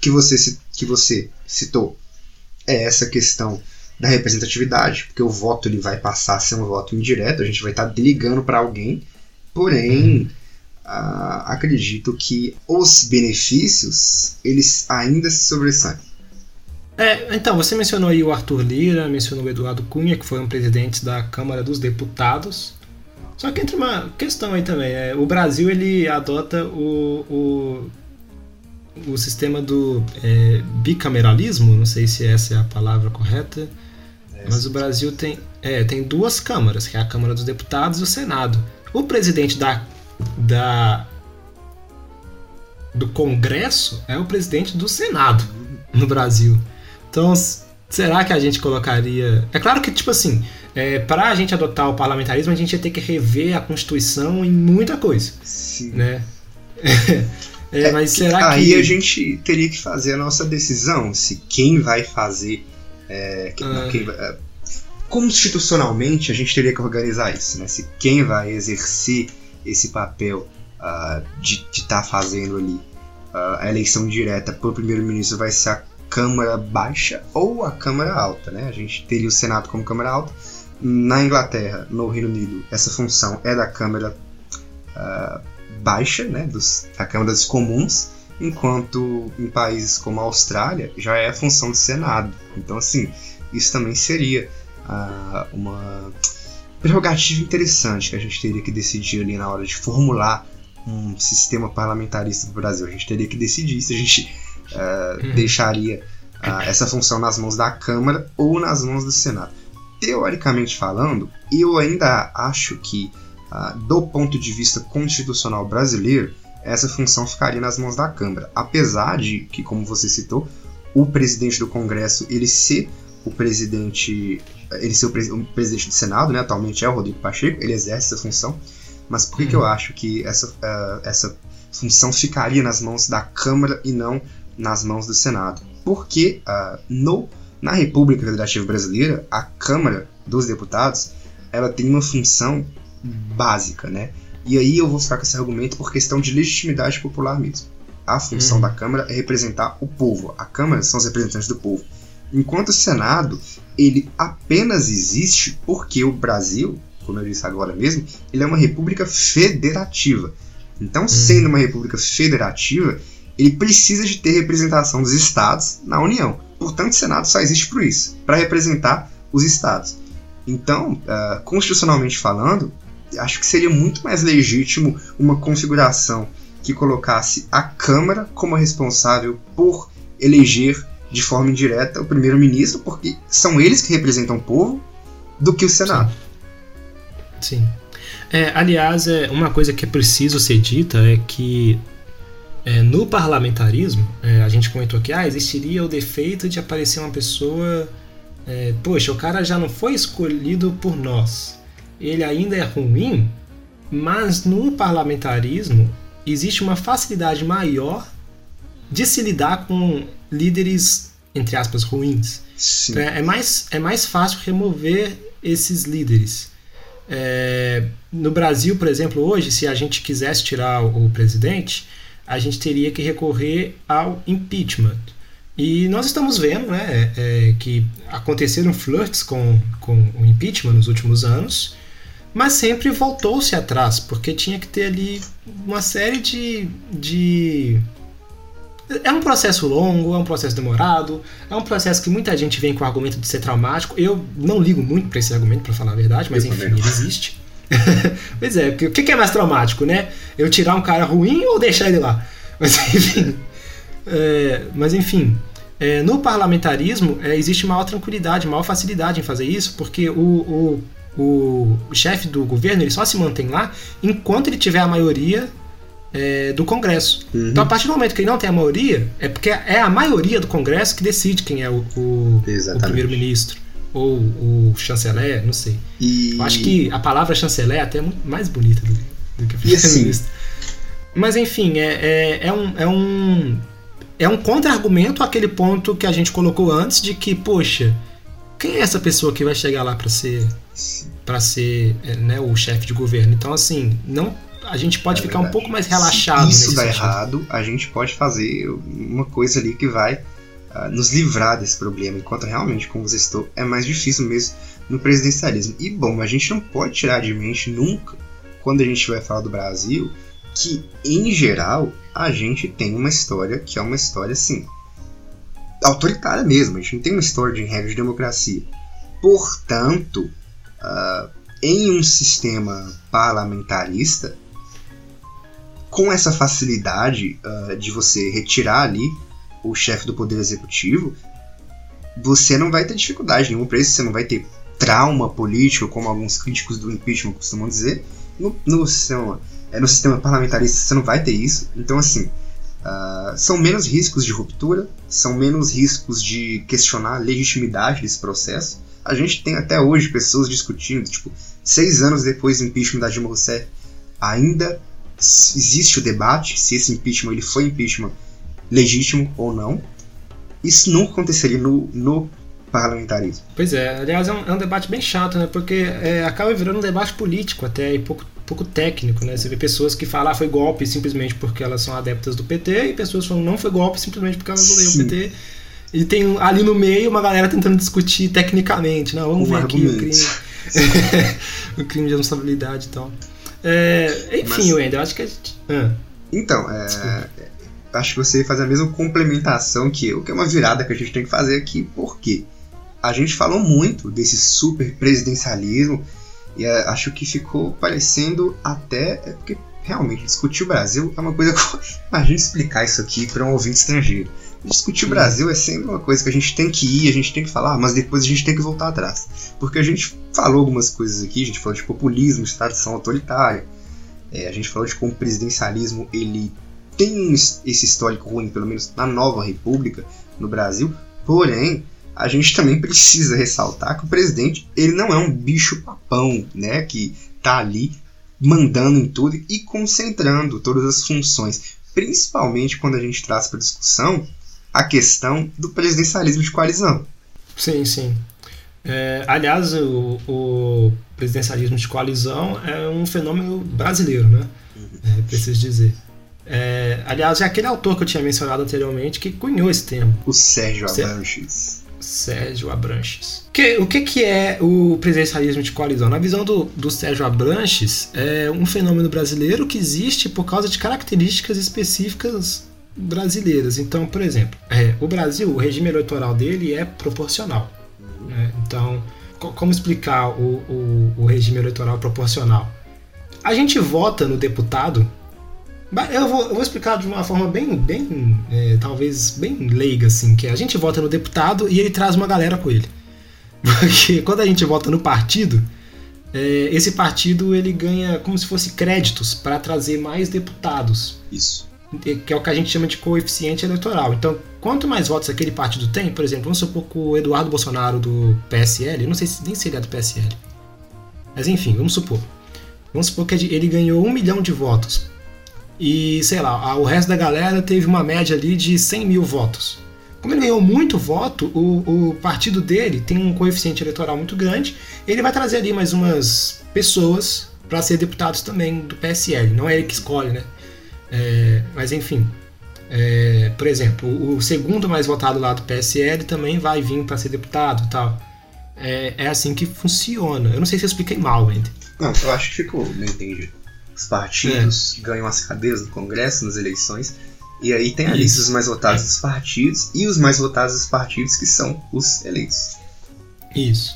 que você, que você citou é essa questão da representatividade, porque o voto ele vai passar a ser um voto indireto, a gente vai estar ligando para alguém, porém uh, acredito que os benefícios eles ainda se sobressaem. É, então, você mencionou aí o Arthur Lira, mencionou o Eduardo Cunha, que foi um presidente da Câmara dos Deputados. Só que entra uma questão aí também. É, o Brasil ele adota o, o, o sistema do é, bicameralismo, não sei se essa é a palavra correta, é, mas o Brasil tem, é, tem duas câmaras, que é a Câmara dos Deputados e o Senado. O presidente da, da do Congresso é o presidente do Senado no Brasil. Então, será que a gente colocaria. É claro que, tipo assim, é, para a gente adotar o parlamentarismo, a gente ia ter que rever a Constituição em muita coisa. Sim. Né? é, é, mas será aí que. Aí a gente teria que fazer a nossa decisão se quem vai fazer. É, quem, ah. quem vai, é, constitucionalmente, a gente teria que organizar isso, né? Se quem vai exercer esse papel uh, de estar tá fazendo ali uh, a eleição direta para o primeiro-ministro vai ser a Câmara Baixa ou a Câmara Alta, né? A gente teria o Senado como Câmara Alta. Na Inglaterra, no Reino Unido, essa função é da Câmara uh, Baixa, né? Dos, da Câmara dos Comuns, enquanto em países como a Austrália já é a função do Senado. Então, assim, isso também seria uh, uma prerrogativa interessante que a gente teria que decidir ali na hora de formular um sistema parlamentarista do Brasil. A gente teria que decidir se a gente uh, uhum. deixaria uh, essa função nas mãos da Câmara ou nas mãos do Senado. Teoricamente falando, eu ainda acho que, uh, do ponto de vista constitucional brasileiro, essa função ficaria nas mãos da Câmara. Apesar de que, como você citou, o presidente do Congresso ele ser o presidente, ele ser o, pre o presidente do Senado, né, atualmente é o Rodrigo Pacheco, ele exerce essa função. Mas por que, uhum. que eu acho que essa, uh, essa função ficaria nas mãos da Câmara e não nas mãos do Senado. Porque uh, no, na República Federativa Brasileira, a Câmara dos Deputados ela tem uma função básica, né? E aí eu vou ficar com esse argumento por questão de legitimidade popular mesmo. A função uhum. da Câmara é representar o povo. A Câmara são os representantes do povo. Enquanto o Senado, ele apenas existe porque o Brasil, como eu disse agora mesmo, ele é uma república federativa. Então, uhum. sendo uma república federativa, ele precisa de ter representação dos estados na União. Portanto, o Senado só existe por isso, para representar os estados. Então, uh, constitucionalmente falando, acho que seria muito mais legítimo uma configuração que colocasse a Câmara como responsável por eleger de forma indireta o primeiro-ministro, porque são eles que representam o povo, do que o Senado. Sim. Sim. É, aliás, é, uma coisa que é preciso ser dita é que é, no parlamentarismo, é, a gente comentou que ah, existiria o defeito de aparecer uma pessoa. É, Poxa, o cara já não foi escolhido por nós. Ele ainda é ruim, mas no parlamentarismo existe uma facilidade maior de se lidar com líderes, entre aspas, ruins. É, é, mais, é mais fácil remover esses líderes. É, no Brasil, por exemplo, hoje, se a gente quisesse tirar o, o presidente, a gente teria que recorrer ao impeachment. E nós estamos vendo né, é, que aconteceram flirts com, com o impeachment nos últimos anos, mas sempre voltou-se atrás, porque tinha que ter ali uma série de, de. É um processo longo, é um processo demorado, é um processo que muita gente vem com o argumento de ser traumático. Eu não ligo muito para esse argumento, para falar a verdade, mas enfim, ele existe. pois é, o que é mais traumático, né? Eu tirar um cara ruim ou deixar ele lá? Mas enfim. É, mas enfim. É, no parlamentarismo é, existe maior tranquilidade, maior facilidade em fazer isso, porque o, o, o chefe do governo ele só se mantém lá enquanto ele tiver a maioria é, do Congresso. Uhum. Então, a partir do momento que ele não tem a maioria, é porque é a maioria do Congresso que decide quem é o, o, o primeiro-ministro ou o chanceler, não sei. E... Eu acho que a palavra chanceler é até mais bonita do, do que primeiro-ministro. Assim, Mas enfim, é, é, é um. É um é um contra-argumento àquele ponto que a gente colocou antes de que, poxa, quem é essa pessoa que vai chegar lá para ser para ser é, né, o chefe de governo. Então, assim, não a gente pode é ficar um pouco mais relaxado. Se isso dá sentido. errado, a gente pode fazer uma coisa ali que vai uh, nos livrar desse problema. Enquanto realmente, como você estou, é mais difícil mesmo no presidencialismo. E bom, a gente não pode tirar de mente nunca, quando a gente vai falar do Brasil, que em geral a gente tem uma história que é uma história assim autoritária mesmo. A gente não tem uma história de regra de democracia. Portanto, uh, em um sistema parlamentarista, com essa facilidade uh, de você retirar ali o chefe do poder executivo, você não vai ter dificuldade nenhuma para isso, você não vai ter trauma político, como alguns críticos do impeachment costumam dizer. No, no, sistema, é, no sistema parlamentarista você não vai ter isso. Então, assim, uh, são menos riscos de ruptura, são menos riscos de questionar a legitimidade desse processo. A gente tem até hoje pessoas discutindo, tipo, seis anos depois do impeachment da Dilma Rousseff, ainda existe o debate se esse impeachment ele foi impeachment legítimo ou não. Isso nunca aconteceria no, no parlamentarismo. Pois é, aliás, é um, é um debate bem chato, né? Porque é, acaba virando um debate político até e pouco, pouco técnico, né? Você vê pessoas que falam ah, foi golpe simplesmente porque elas são adeptas do PT e pessoas falam não foi golpe simplesmente porque elas odeiam o PT. E tem ali no meio uma galera tentando discutir tecnicamente, não, vamos ver aqui o crime. o crime de responsabilidade e tal. É, enfim, Mas... Wendel, acho que a gente. Ah. Então, é, acho que você fazer a mesma complementação que eu, que é uma virada que a gente tem que fazer aqui, porque a gente falou muito desse super presidencialismo e é, acho que ficou parecendo até. É porque realmente discutir o Brasil é uma coisa. a gente explicar isso aqui para um ouvinte estrangeiro. Discutir o Brasil é sempre uma coisa que a gente tem que ir, a gente tem que falar, mas depois a gente tem que voltar atrás. Porque a gente falou algumas coisas aqui, a gente falou de populismo, de tradição autoritária, é, a gente falou de como o presidencialismo ele tem esse histórico ruim, pelo menos na nova república, no Brasil, porém, a gente também precisa ressaltar que o presidente ele não é um bicho papão, né, que tá ali mandando em tudo e concentrando todas as funções, principalmente quando a gente traz para discussão a questão do presidencialismo de coalizão. Sim, sim. É, aliás, o, o, presidencialismo de coalizão é um fenômeno brasileiro, né? Uhum. É, preciso dizer. É, aliás, é aquele autor que eu tinha mencionado anteriormente que cunhou esse termo. O Sérgio Abranches. Sérgio Abranches. Que, o que, que é o presidencialismo de coalizão? Na visão do, do Sérgio Abranches, é um fenômeno brasileiro que existe por causa de características específicas brasileiras. Então, por exemplo, é, o Brasil, o regime eleitoral dele é proporcional. Né? Então, como explicar o, o, o regime eleitoral proporcional? A gente vota no deputado eu vou, eu vou, explicar de uma forma bem, bem é, talvez bem leiga, assim, que é, a gente vota no deputado e ele traz uma galera com ele. Porque quando a gente vota no partido, é, esse partido ele ganha como se fosse créditos para trazer mais deputados. Isso. Que é o que a gente chama de coeficiente eleitoral. Então, quanto mais votos aquele partido tem, por exemplo, vamos supor que o Eduardo Bolsonaro do PSL, eu não sei se nem se ele é do PSL. Mas enfim, vamos supor. Vamos supor que ele ganhou um milhão de votos e, sei lá, o resto da galera teve uma média ali de 100 mil votos. Como ele ganhou muito voto, o, o partido dele tem um coeficiente eleitoral muito grande, ele vai trazer ali mais umas pessoas para ser deputados também do PSL. Não é ele que escolhe, né? É, mas enfim, é, por exemplo, o segundo mais votado lá do PSL também vai vir para ser deputado tal. É, é, assim que funciona. Eu não sei se eu expliquei mal ainda. Não, eu acho que ficou, não entendi. Os partidos é. ganham as cadeiras do Congresso nas eleições. E aí tem a lista dos mais votados dos partidos e os mais votados dos partidos que são os eleitos. Isso.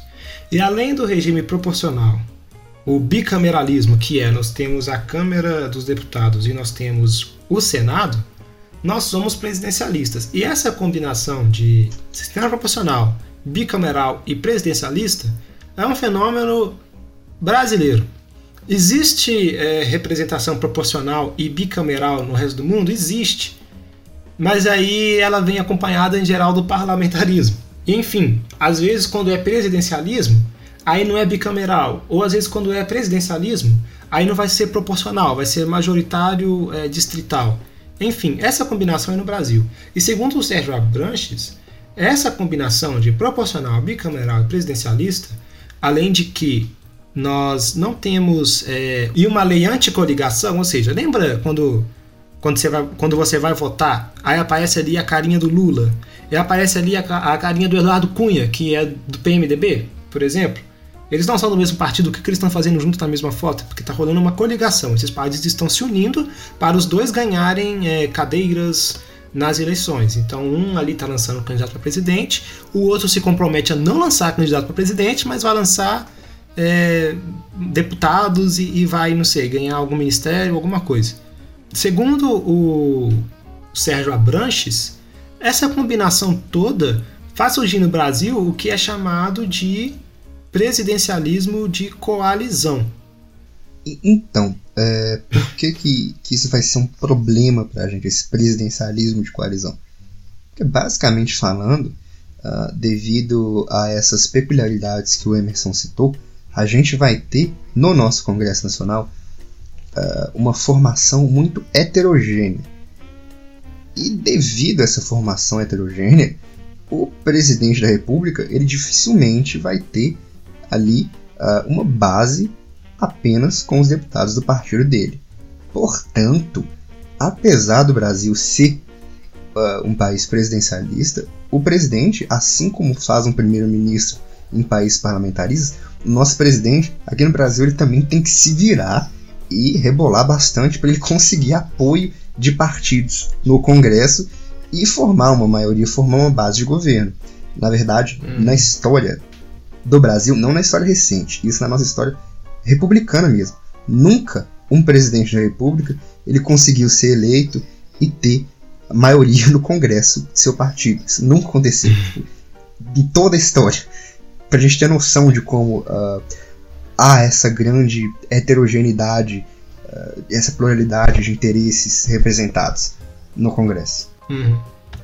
E além do regime proporcional, o bicameralismo, que é nós temos a Câmara dos Deputados e nós temos o Senado, nós somos presidencialistas. E essa combinação de sistema proporcional, bicameral e presidencialista é um fenômeno brasileiro. Existe é, representação proporcional e bicameral no resto do mundo? Existe. Mas aí ela vem acompanhada em geral do parlamentarismo. Enfim, às vezes quando é presidencialismo, aí não é bicameral. Ou às vezes quando é presidencialismo, aí não vai ser proporcional, vai ser majoritário é, distrital. Enfim, essa combinação é no Brasil. E segundo o Sérgio Abranches, essa combinação de proporcional, bicameral e presidencialista, além de que nós não temos é, e uma lei anticoligação, ou seja, lembra quando quando você vai quando você vai votar, aí aparece ali a carinha do Lula, e aparece ali a, a carinha do Eduardo Cunha, que é do PMDB, por exemplo. Eles não são do mesmo partido, o que, que eles estão fazendo junto na mesma foto? Porque está rolando uma coligação. Esses partidos estão se unindo para os dois ganharem é, cadeiras nas eleições. Então, um ali está lançando candidato para presidente, o outro se compromete a não lançar candidato para presidente, mas vai lançar é, deputados e, e, vai, não sei, ganhar algum ministério, alguma coisa. Segundo o Sérgio Abranches, essa combinação toda faz surgir no Brasil o que é chamado de presidencialismo de coalizão. Então, é, por que, que, que, isso vai ser um problema para a gente, esse presidencialismo de coalizão? Porque, basicamente falando, uh, devido a essas peculiaridades que o Emerson citou, a gente vai ter no nosso Congresso Nacional uh, uma formação muito heterogênea. E devido a essa formação heterogênea, o presidente da República ele dificilmente vai ter ali uh, uma base apenas com os deputados do partido dele. Portanto, apesar do Brasil ser uh, um país presidencialista, o presidente, assim como faz um primeiro-ministro em países parlamentaristas, nosso presidente aqui no Brasil ele também tem que se virar e rebolar bastante para ele conseguir apoio de partidos no Congresso e formar uma maioria, formar uma base de governo. Na verdade, hum. na história do Brasil, não na história recente, isso na nossa história republicana mesmo. Nunca um presidente da República ele conseguiu ser eleito e ter maioria no Congresso de seu partido. Isso nunca aconteceu. em toda a história. Pra gente ter noção de como uh, há essa grande heterogeneidade, uh, essa pluralidade de interesses representados no Congresso. Uhum.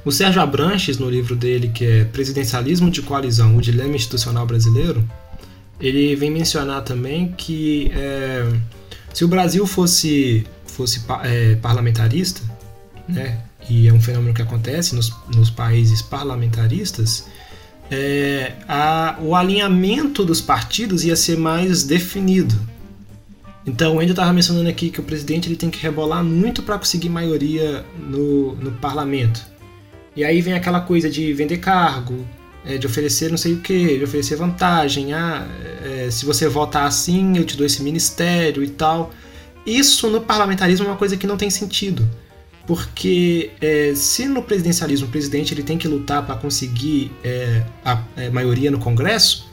O Sérgio Abranches, no livro dele, que é Presidencialismo de Coalizão, o Dilema Institucional Brasileiro, ele vem mencionar também que é, se o Brasil fosse, fosse é, parlamentarista, né, e é um fenômeno que acontece nos, nos países parlamentaristas, é, a, o alinhamento dos partidos ia ser mais definido. Então, ainda estava mencionando aqui que o presidente ele tem que rebolar muito para conseguir maioria no, no parlamento. E aí vem aquela coisa de vender cargo, é, de oferecer não sei o que, de oferecer vantagem. Ah, é, se você votar assim, eu te dou esse ministério e tal. Isso no parlamentarismo é uma coisa que não tem sentido. Porque é, se no presidencialismo o presidente ele tem que lutar para conseguir é, a, é, maioria no Congresso,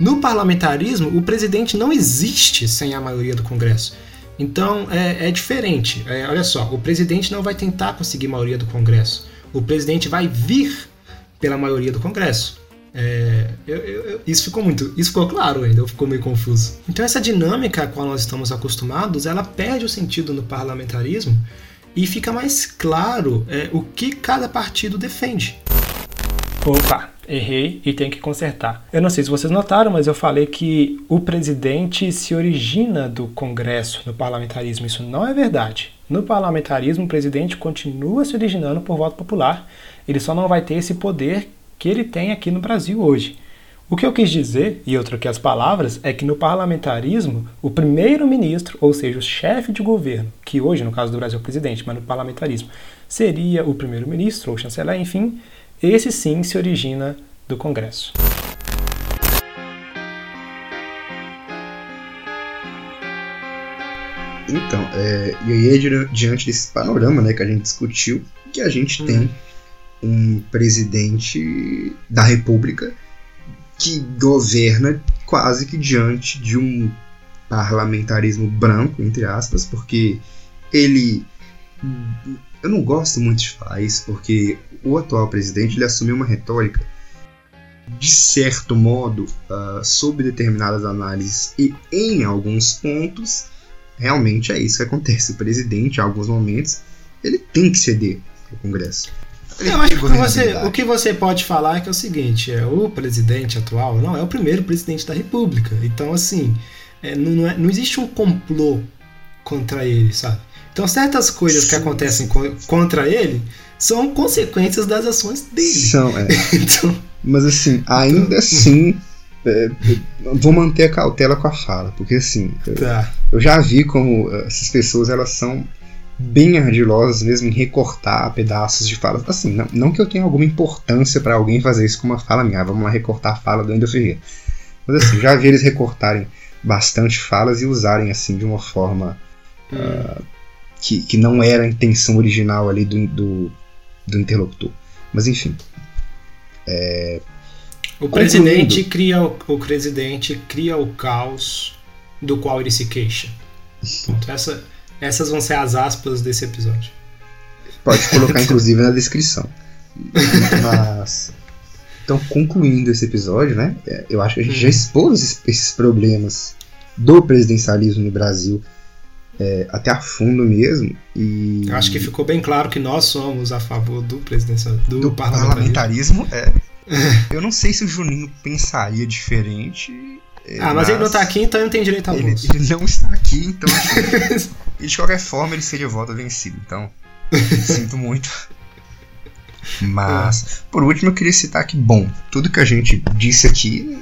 no parlamentarismo o presidente não existe sem a maioria do Congresso. Então é, é diferente. É, olha só, o presidente não vai tentar conseguir maioria do Congresso o presidente vai vir pela maioria do Congresso. É, eu, eu, isso ficou muito, isso ficou claro ainda, ficou meio confuso. Então essa dinâmica a qual nós estamos acostumados, ela perde o sentido no parlamentarismo e fica mais claro é, o que cada partido defende. Opa, errei e tem que consertar. Eu não sei se vocês notaram, mas eu falei que o presidente se origina do Congresso no parlamentarismo. Isso não é verdade. No parlamentarismo, o presidente continua se originando por voto popular, ele só não vai ter esse poder que ele tem aqui no Brasil hoje. O que eu quis dizer, e eu troquei as palavras, é que no parlamentarismo, o primeiro-ministro, ou seja, o chefe de governo, que hoje, no caso do Brasil, é o presidente, mas no parlamentarismo, seria o primeiro-ministro ou chanceler, enfim, esse sim se origina do Congresso. Então, é, e aí é diante desse panorama né, que a gente discutiu, que a gente tem uhum. um presidente da República que governa quase que diante de um parlamentarismo branco, entre aspas, porque ele. Eu não gosto muito de falar isso, porque o atual presidente ele assumiu uma retórica de certo modo uh, sob determinadas análises e em alguns pontos realmente é isso que acontece. O presidente, em alguns momentos, ele tem que ceder ao Congresso. Eu acho que você, o que você pode falar é que é o seguinte: é, o presidente atual não é o primeiro presidente da República. Então, assim, é, não, não, é, não existe um complô contra ele, sabe? Então, certas coisas que acontecem co contra ele são consequências das ações dele. São, é. então, Mas, assim, ainda então, assim, é, vou manter a cautela com a fala, porque assim, tá. eu, eu já vi como eh, essas pessoas elas são bem ardilosas mesmo em recortar pedaços de falas. Assim, não, não que eu tenha alguma importância para alguém fazer isso com uma fala minha, ah, vamos lá recortar a fala do Endo Ferreira. Mas assim, já vi eles recortarem bastante falas e usarem assim de uma forma uh, que, que não era a intenção original ali do, do, do interlocutor. Mas enfim. É, o presidente cria o, o presidente cria o caos do qual ele se queixa. Ponto. Essa essas vão ser as aspas desse episódio. Pode colocar, inclusive, na descrição. Mas. Então, concluindo esse episódio, né? É, eu acho que a gente já uhum. expôs esses problemas do presidencialismo no Brasil é, até a fundo mesmo. E... Eu acho que ficou bem claro que nós somos a favor do presidencialismo, do, do parlamentarismo. parlamentarismo é. eu não sei se o Juninho pensaria diferente. Ah, mas, mas, ele não tá aqui, então ele não tem direito a ele, ele não está aqui, então. E de qualquer forma ele seria voto vencido, então sinto muito. Mas, por último, eu queria citar que, bom, tudo que a gente disse aqui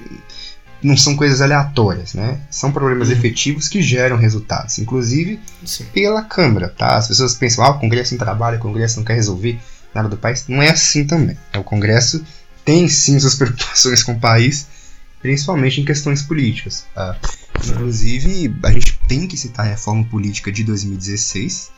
não são coisas aleatórias, né? São problemas uhum. efetivos que geram resultados, inclusive Sim. pela Câmara, tá? As pessoas pensam, ah, o Congresso não trabalha, o Congresso não quer resolver nada do país. Não é assim também. O Congresso tem sim suas preocupações com o país, principalmente em questões políticas. Tá? Inclusive, a gente tem que citar a reforma política de 2016,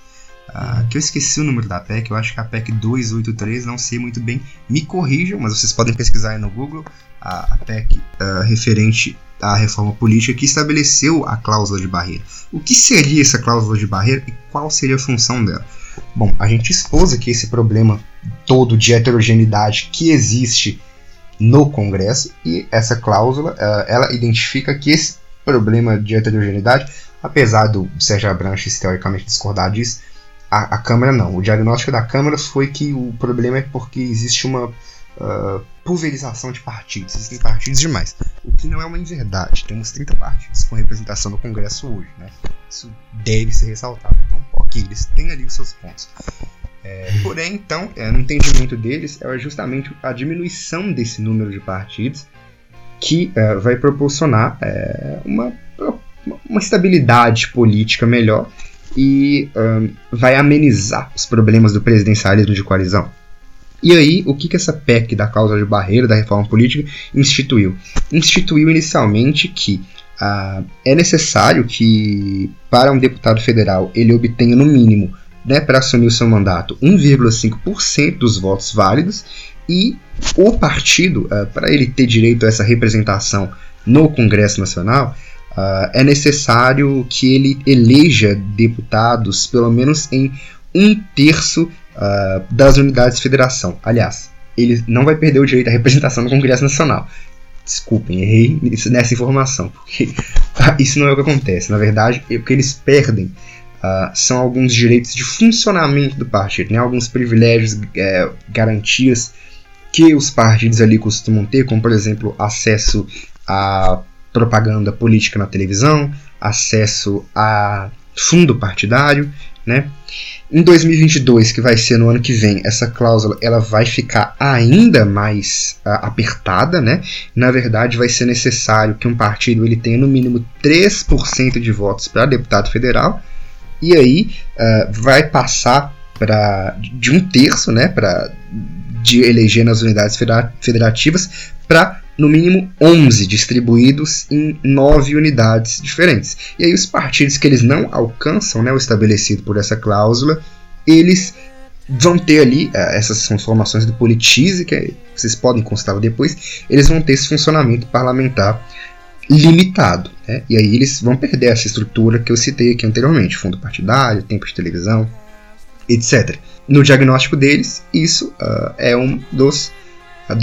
uh, que eu esqueci o número da PEC, eu acho que é a PEC 283, não sei muito bem, me corrijam, mas vocês podem pesquisar aí no Google, a, a PEC ah, referente à reforma política que estabeleceu a cláusula de barreira. O que seria essa cláusula de barreira e qual seria a função dela? Bom, a gente expôs aqui esse problema todo de heterogeneidade que existe no Congresso e essa cláusula ela identifica que esse problema de heterogeneidade, apesar do Sérgio Abranches teoricamente discordar disso, a, a, Câmara não. O diagnóstico da Câmara foi que o problema é porque existe uma uh, pulverização de partidos, existem partidos demais, o que não é uma inverdade. Temos 30 partidos com representação no Congresso hoje, né? Isso deve ser ressaltado. Então, ok, eles têm ali os seus pontos. É, porém, então, é, no entendimento deles, é justamente a diminuição desse número de partidos que é, vai proporcionar é, uma, uma estabilidade política melhor e um, vai amenizar os problemas do presidencialismo de coalizão. E aí, o que, que essa PEC da causa de barreira da reforma política instituiu? Instituiu inicialmente que uh, é necessário que, para um deputado federal, ele obtenha no mínimo né, para assumir o seu mandato 1,5% dos votos válidos e o partido, uh, para ele ter direito a essa representação no Congresso Nacional, uh, é necessário que ele eleja deputados pelo menos em um terço uh, das unidades de federação. Aliás, ele não vai perder o direito à representação no Congresso Nacional. Desculpem, errei nessa informação, porque isso não é o que acontece. Na verdade, é porque eles perdem Uh, são alguns direitos de funcionamento do partido, né? alguns privilégios, é, garantias que os partidos ali costumam ter, como por exemplo acesso a propaganda política na televisão, acesso a fundo partidário, né? Em 2022, que vai ser no ano que vem, essa cláusula ela vai ficar ainda mais uh, apertada, né? Na verdade, vai ser necessário que um partido ele tenha no mínimo 3% de votos para deputado federal e aí uh, vai passar para de um terço, né, para de eleger nas unidades federativas para no mínimo 11 distribuídos em 9 unidades diferentes. E aí os partidos que eles não alcançam né, o estabelecido por essa cláusula, eles vão ter ali, uh, essas são informações do Politize, que vocês podem consultar depois, eles vão ter esse funcionamento parlamentar limitado. Né? E aí eles vão perder essa estrutura que eu citei aqui anteriormente: fundo partidário, tempo de televisão, etc. No diagnóstico deles, isso uh, é um dos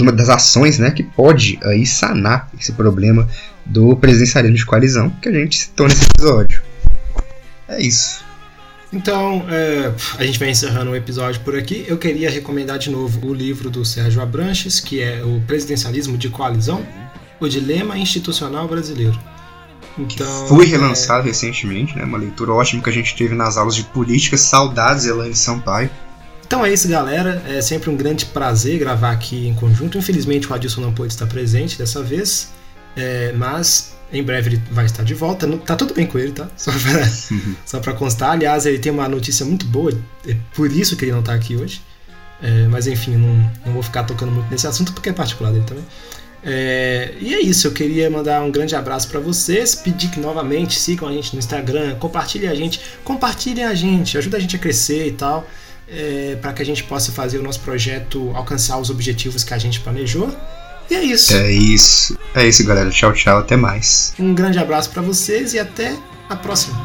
uma das ações né, que pode aí sanar esse problema do presidencialismo de coalizão que a gente citou nesse episódio. É isso. Então, é, a gente vai encerrando o episódio por aqui. Eu queria recomendar de novo o livro do Sérgio Abranches, que é o Presidencialismo de Coalizão o Dilema Institucional Brasileiro. Então, foi relançado é... recentemente, né? Uma leitura ótima que a gente teve nas aulas de política. Saudades, Elaine Sampaio. Então é isso, galera. É sempre um grande prazer gravar aqui em conjunto. Infelizmente o Adilson não pôde estar presente dessa vez. É, mas em breve ele vai estar de volta. Não, tá tudo bem com ele, tá? Só pra, só pra constar. Aliás, ele tem uma notícia muito boa, é por isso que ele não tá aqui hoje. É, mas enfim, não, não vou ficar tocando muito nesse assunto porque é particular dele também. É, e é isso, eu queria mandar um grande abraço para vocês, pedir que novamente sigam a gente no Instagram, compartilhem a gente, compartilhem a gente, ajuda a gente a crescer e tal, é, para que a gente possa fazer o nosso projeto alcançar os objetivos que a gente planejou. E é isso. É isso. É isso, galera. Tchau, tchau. Até mais. Um grande abraço para vocês e até a próxima.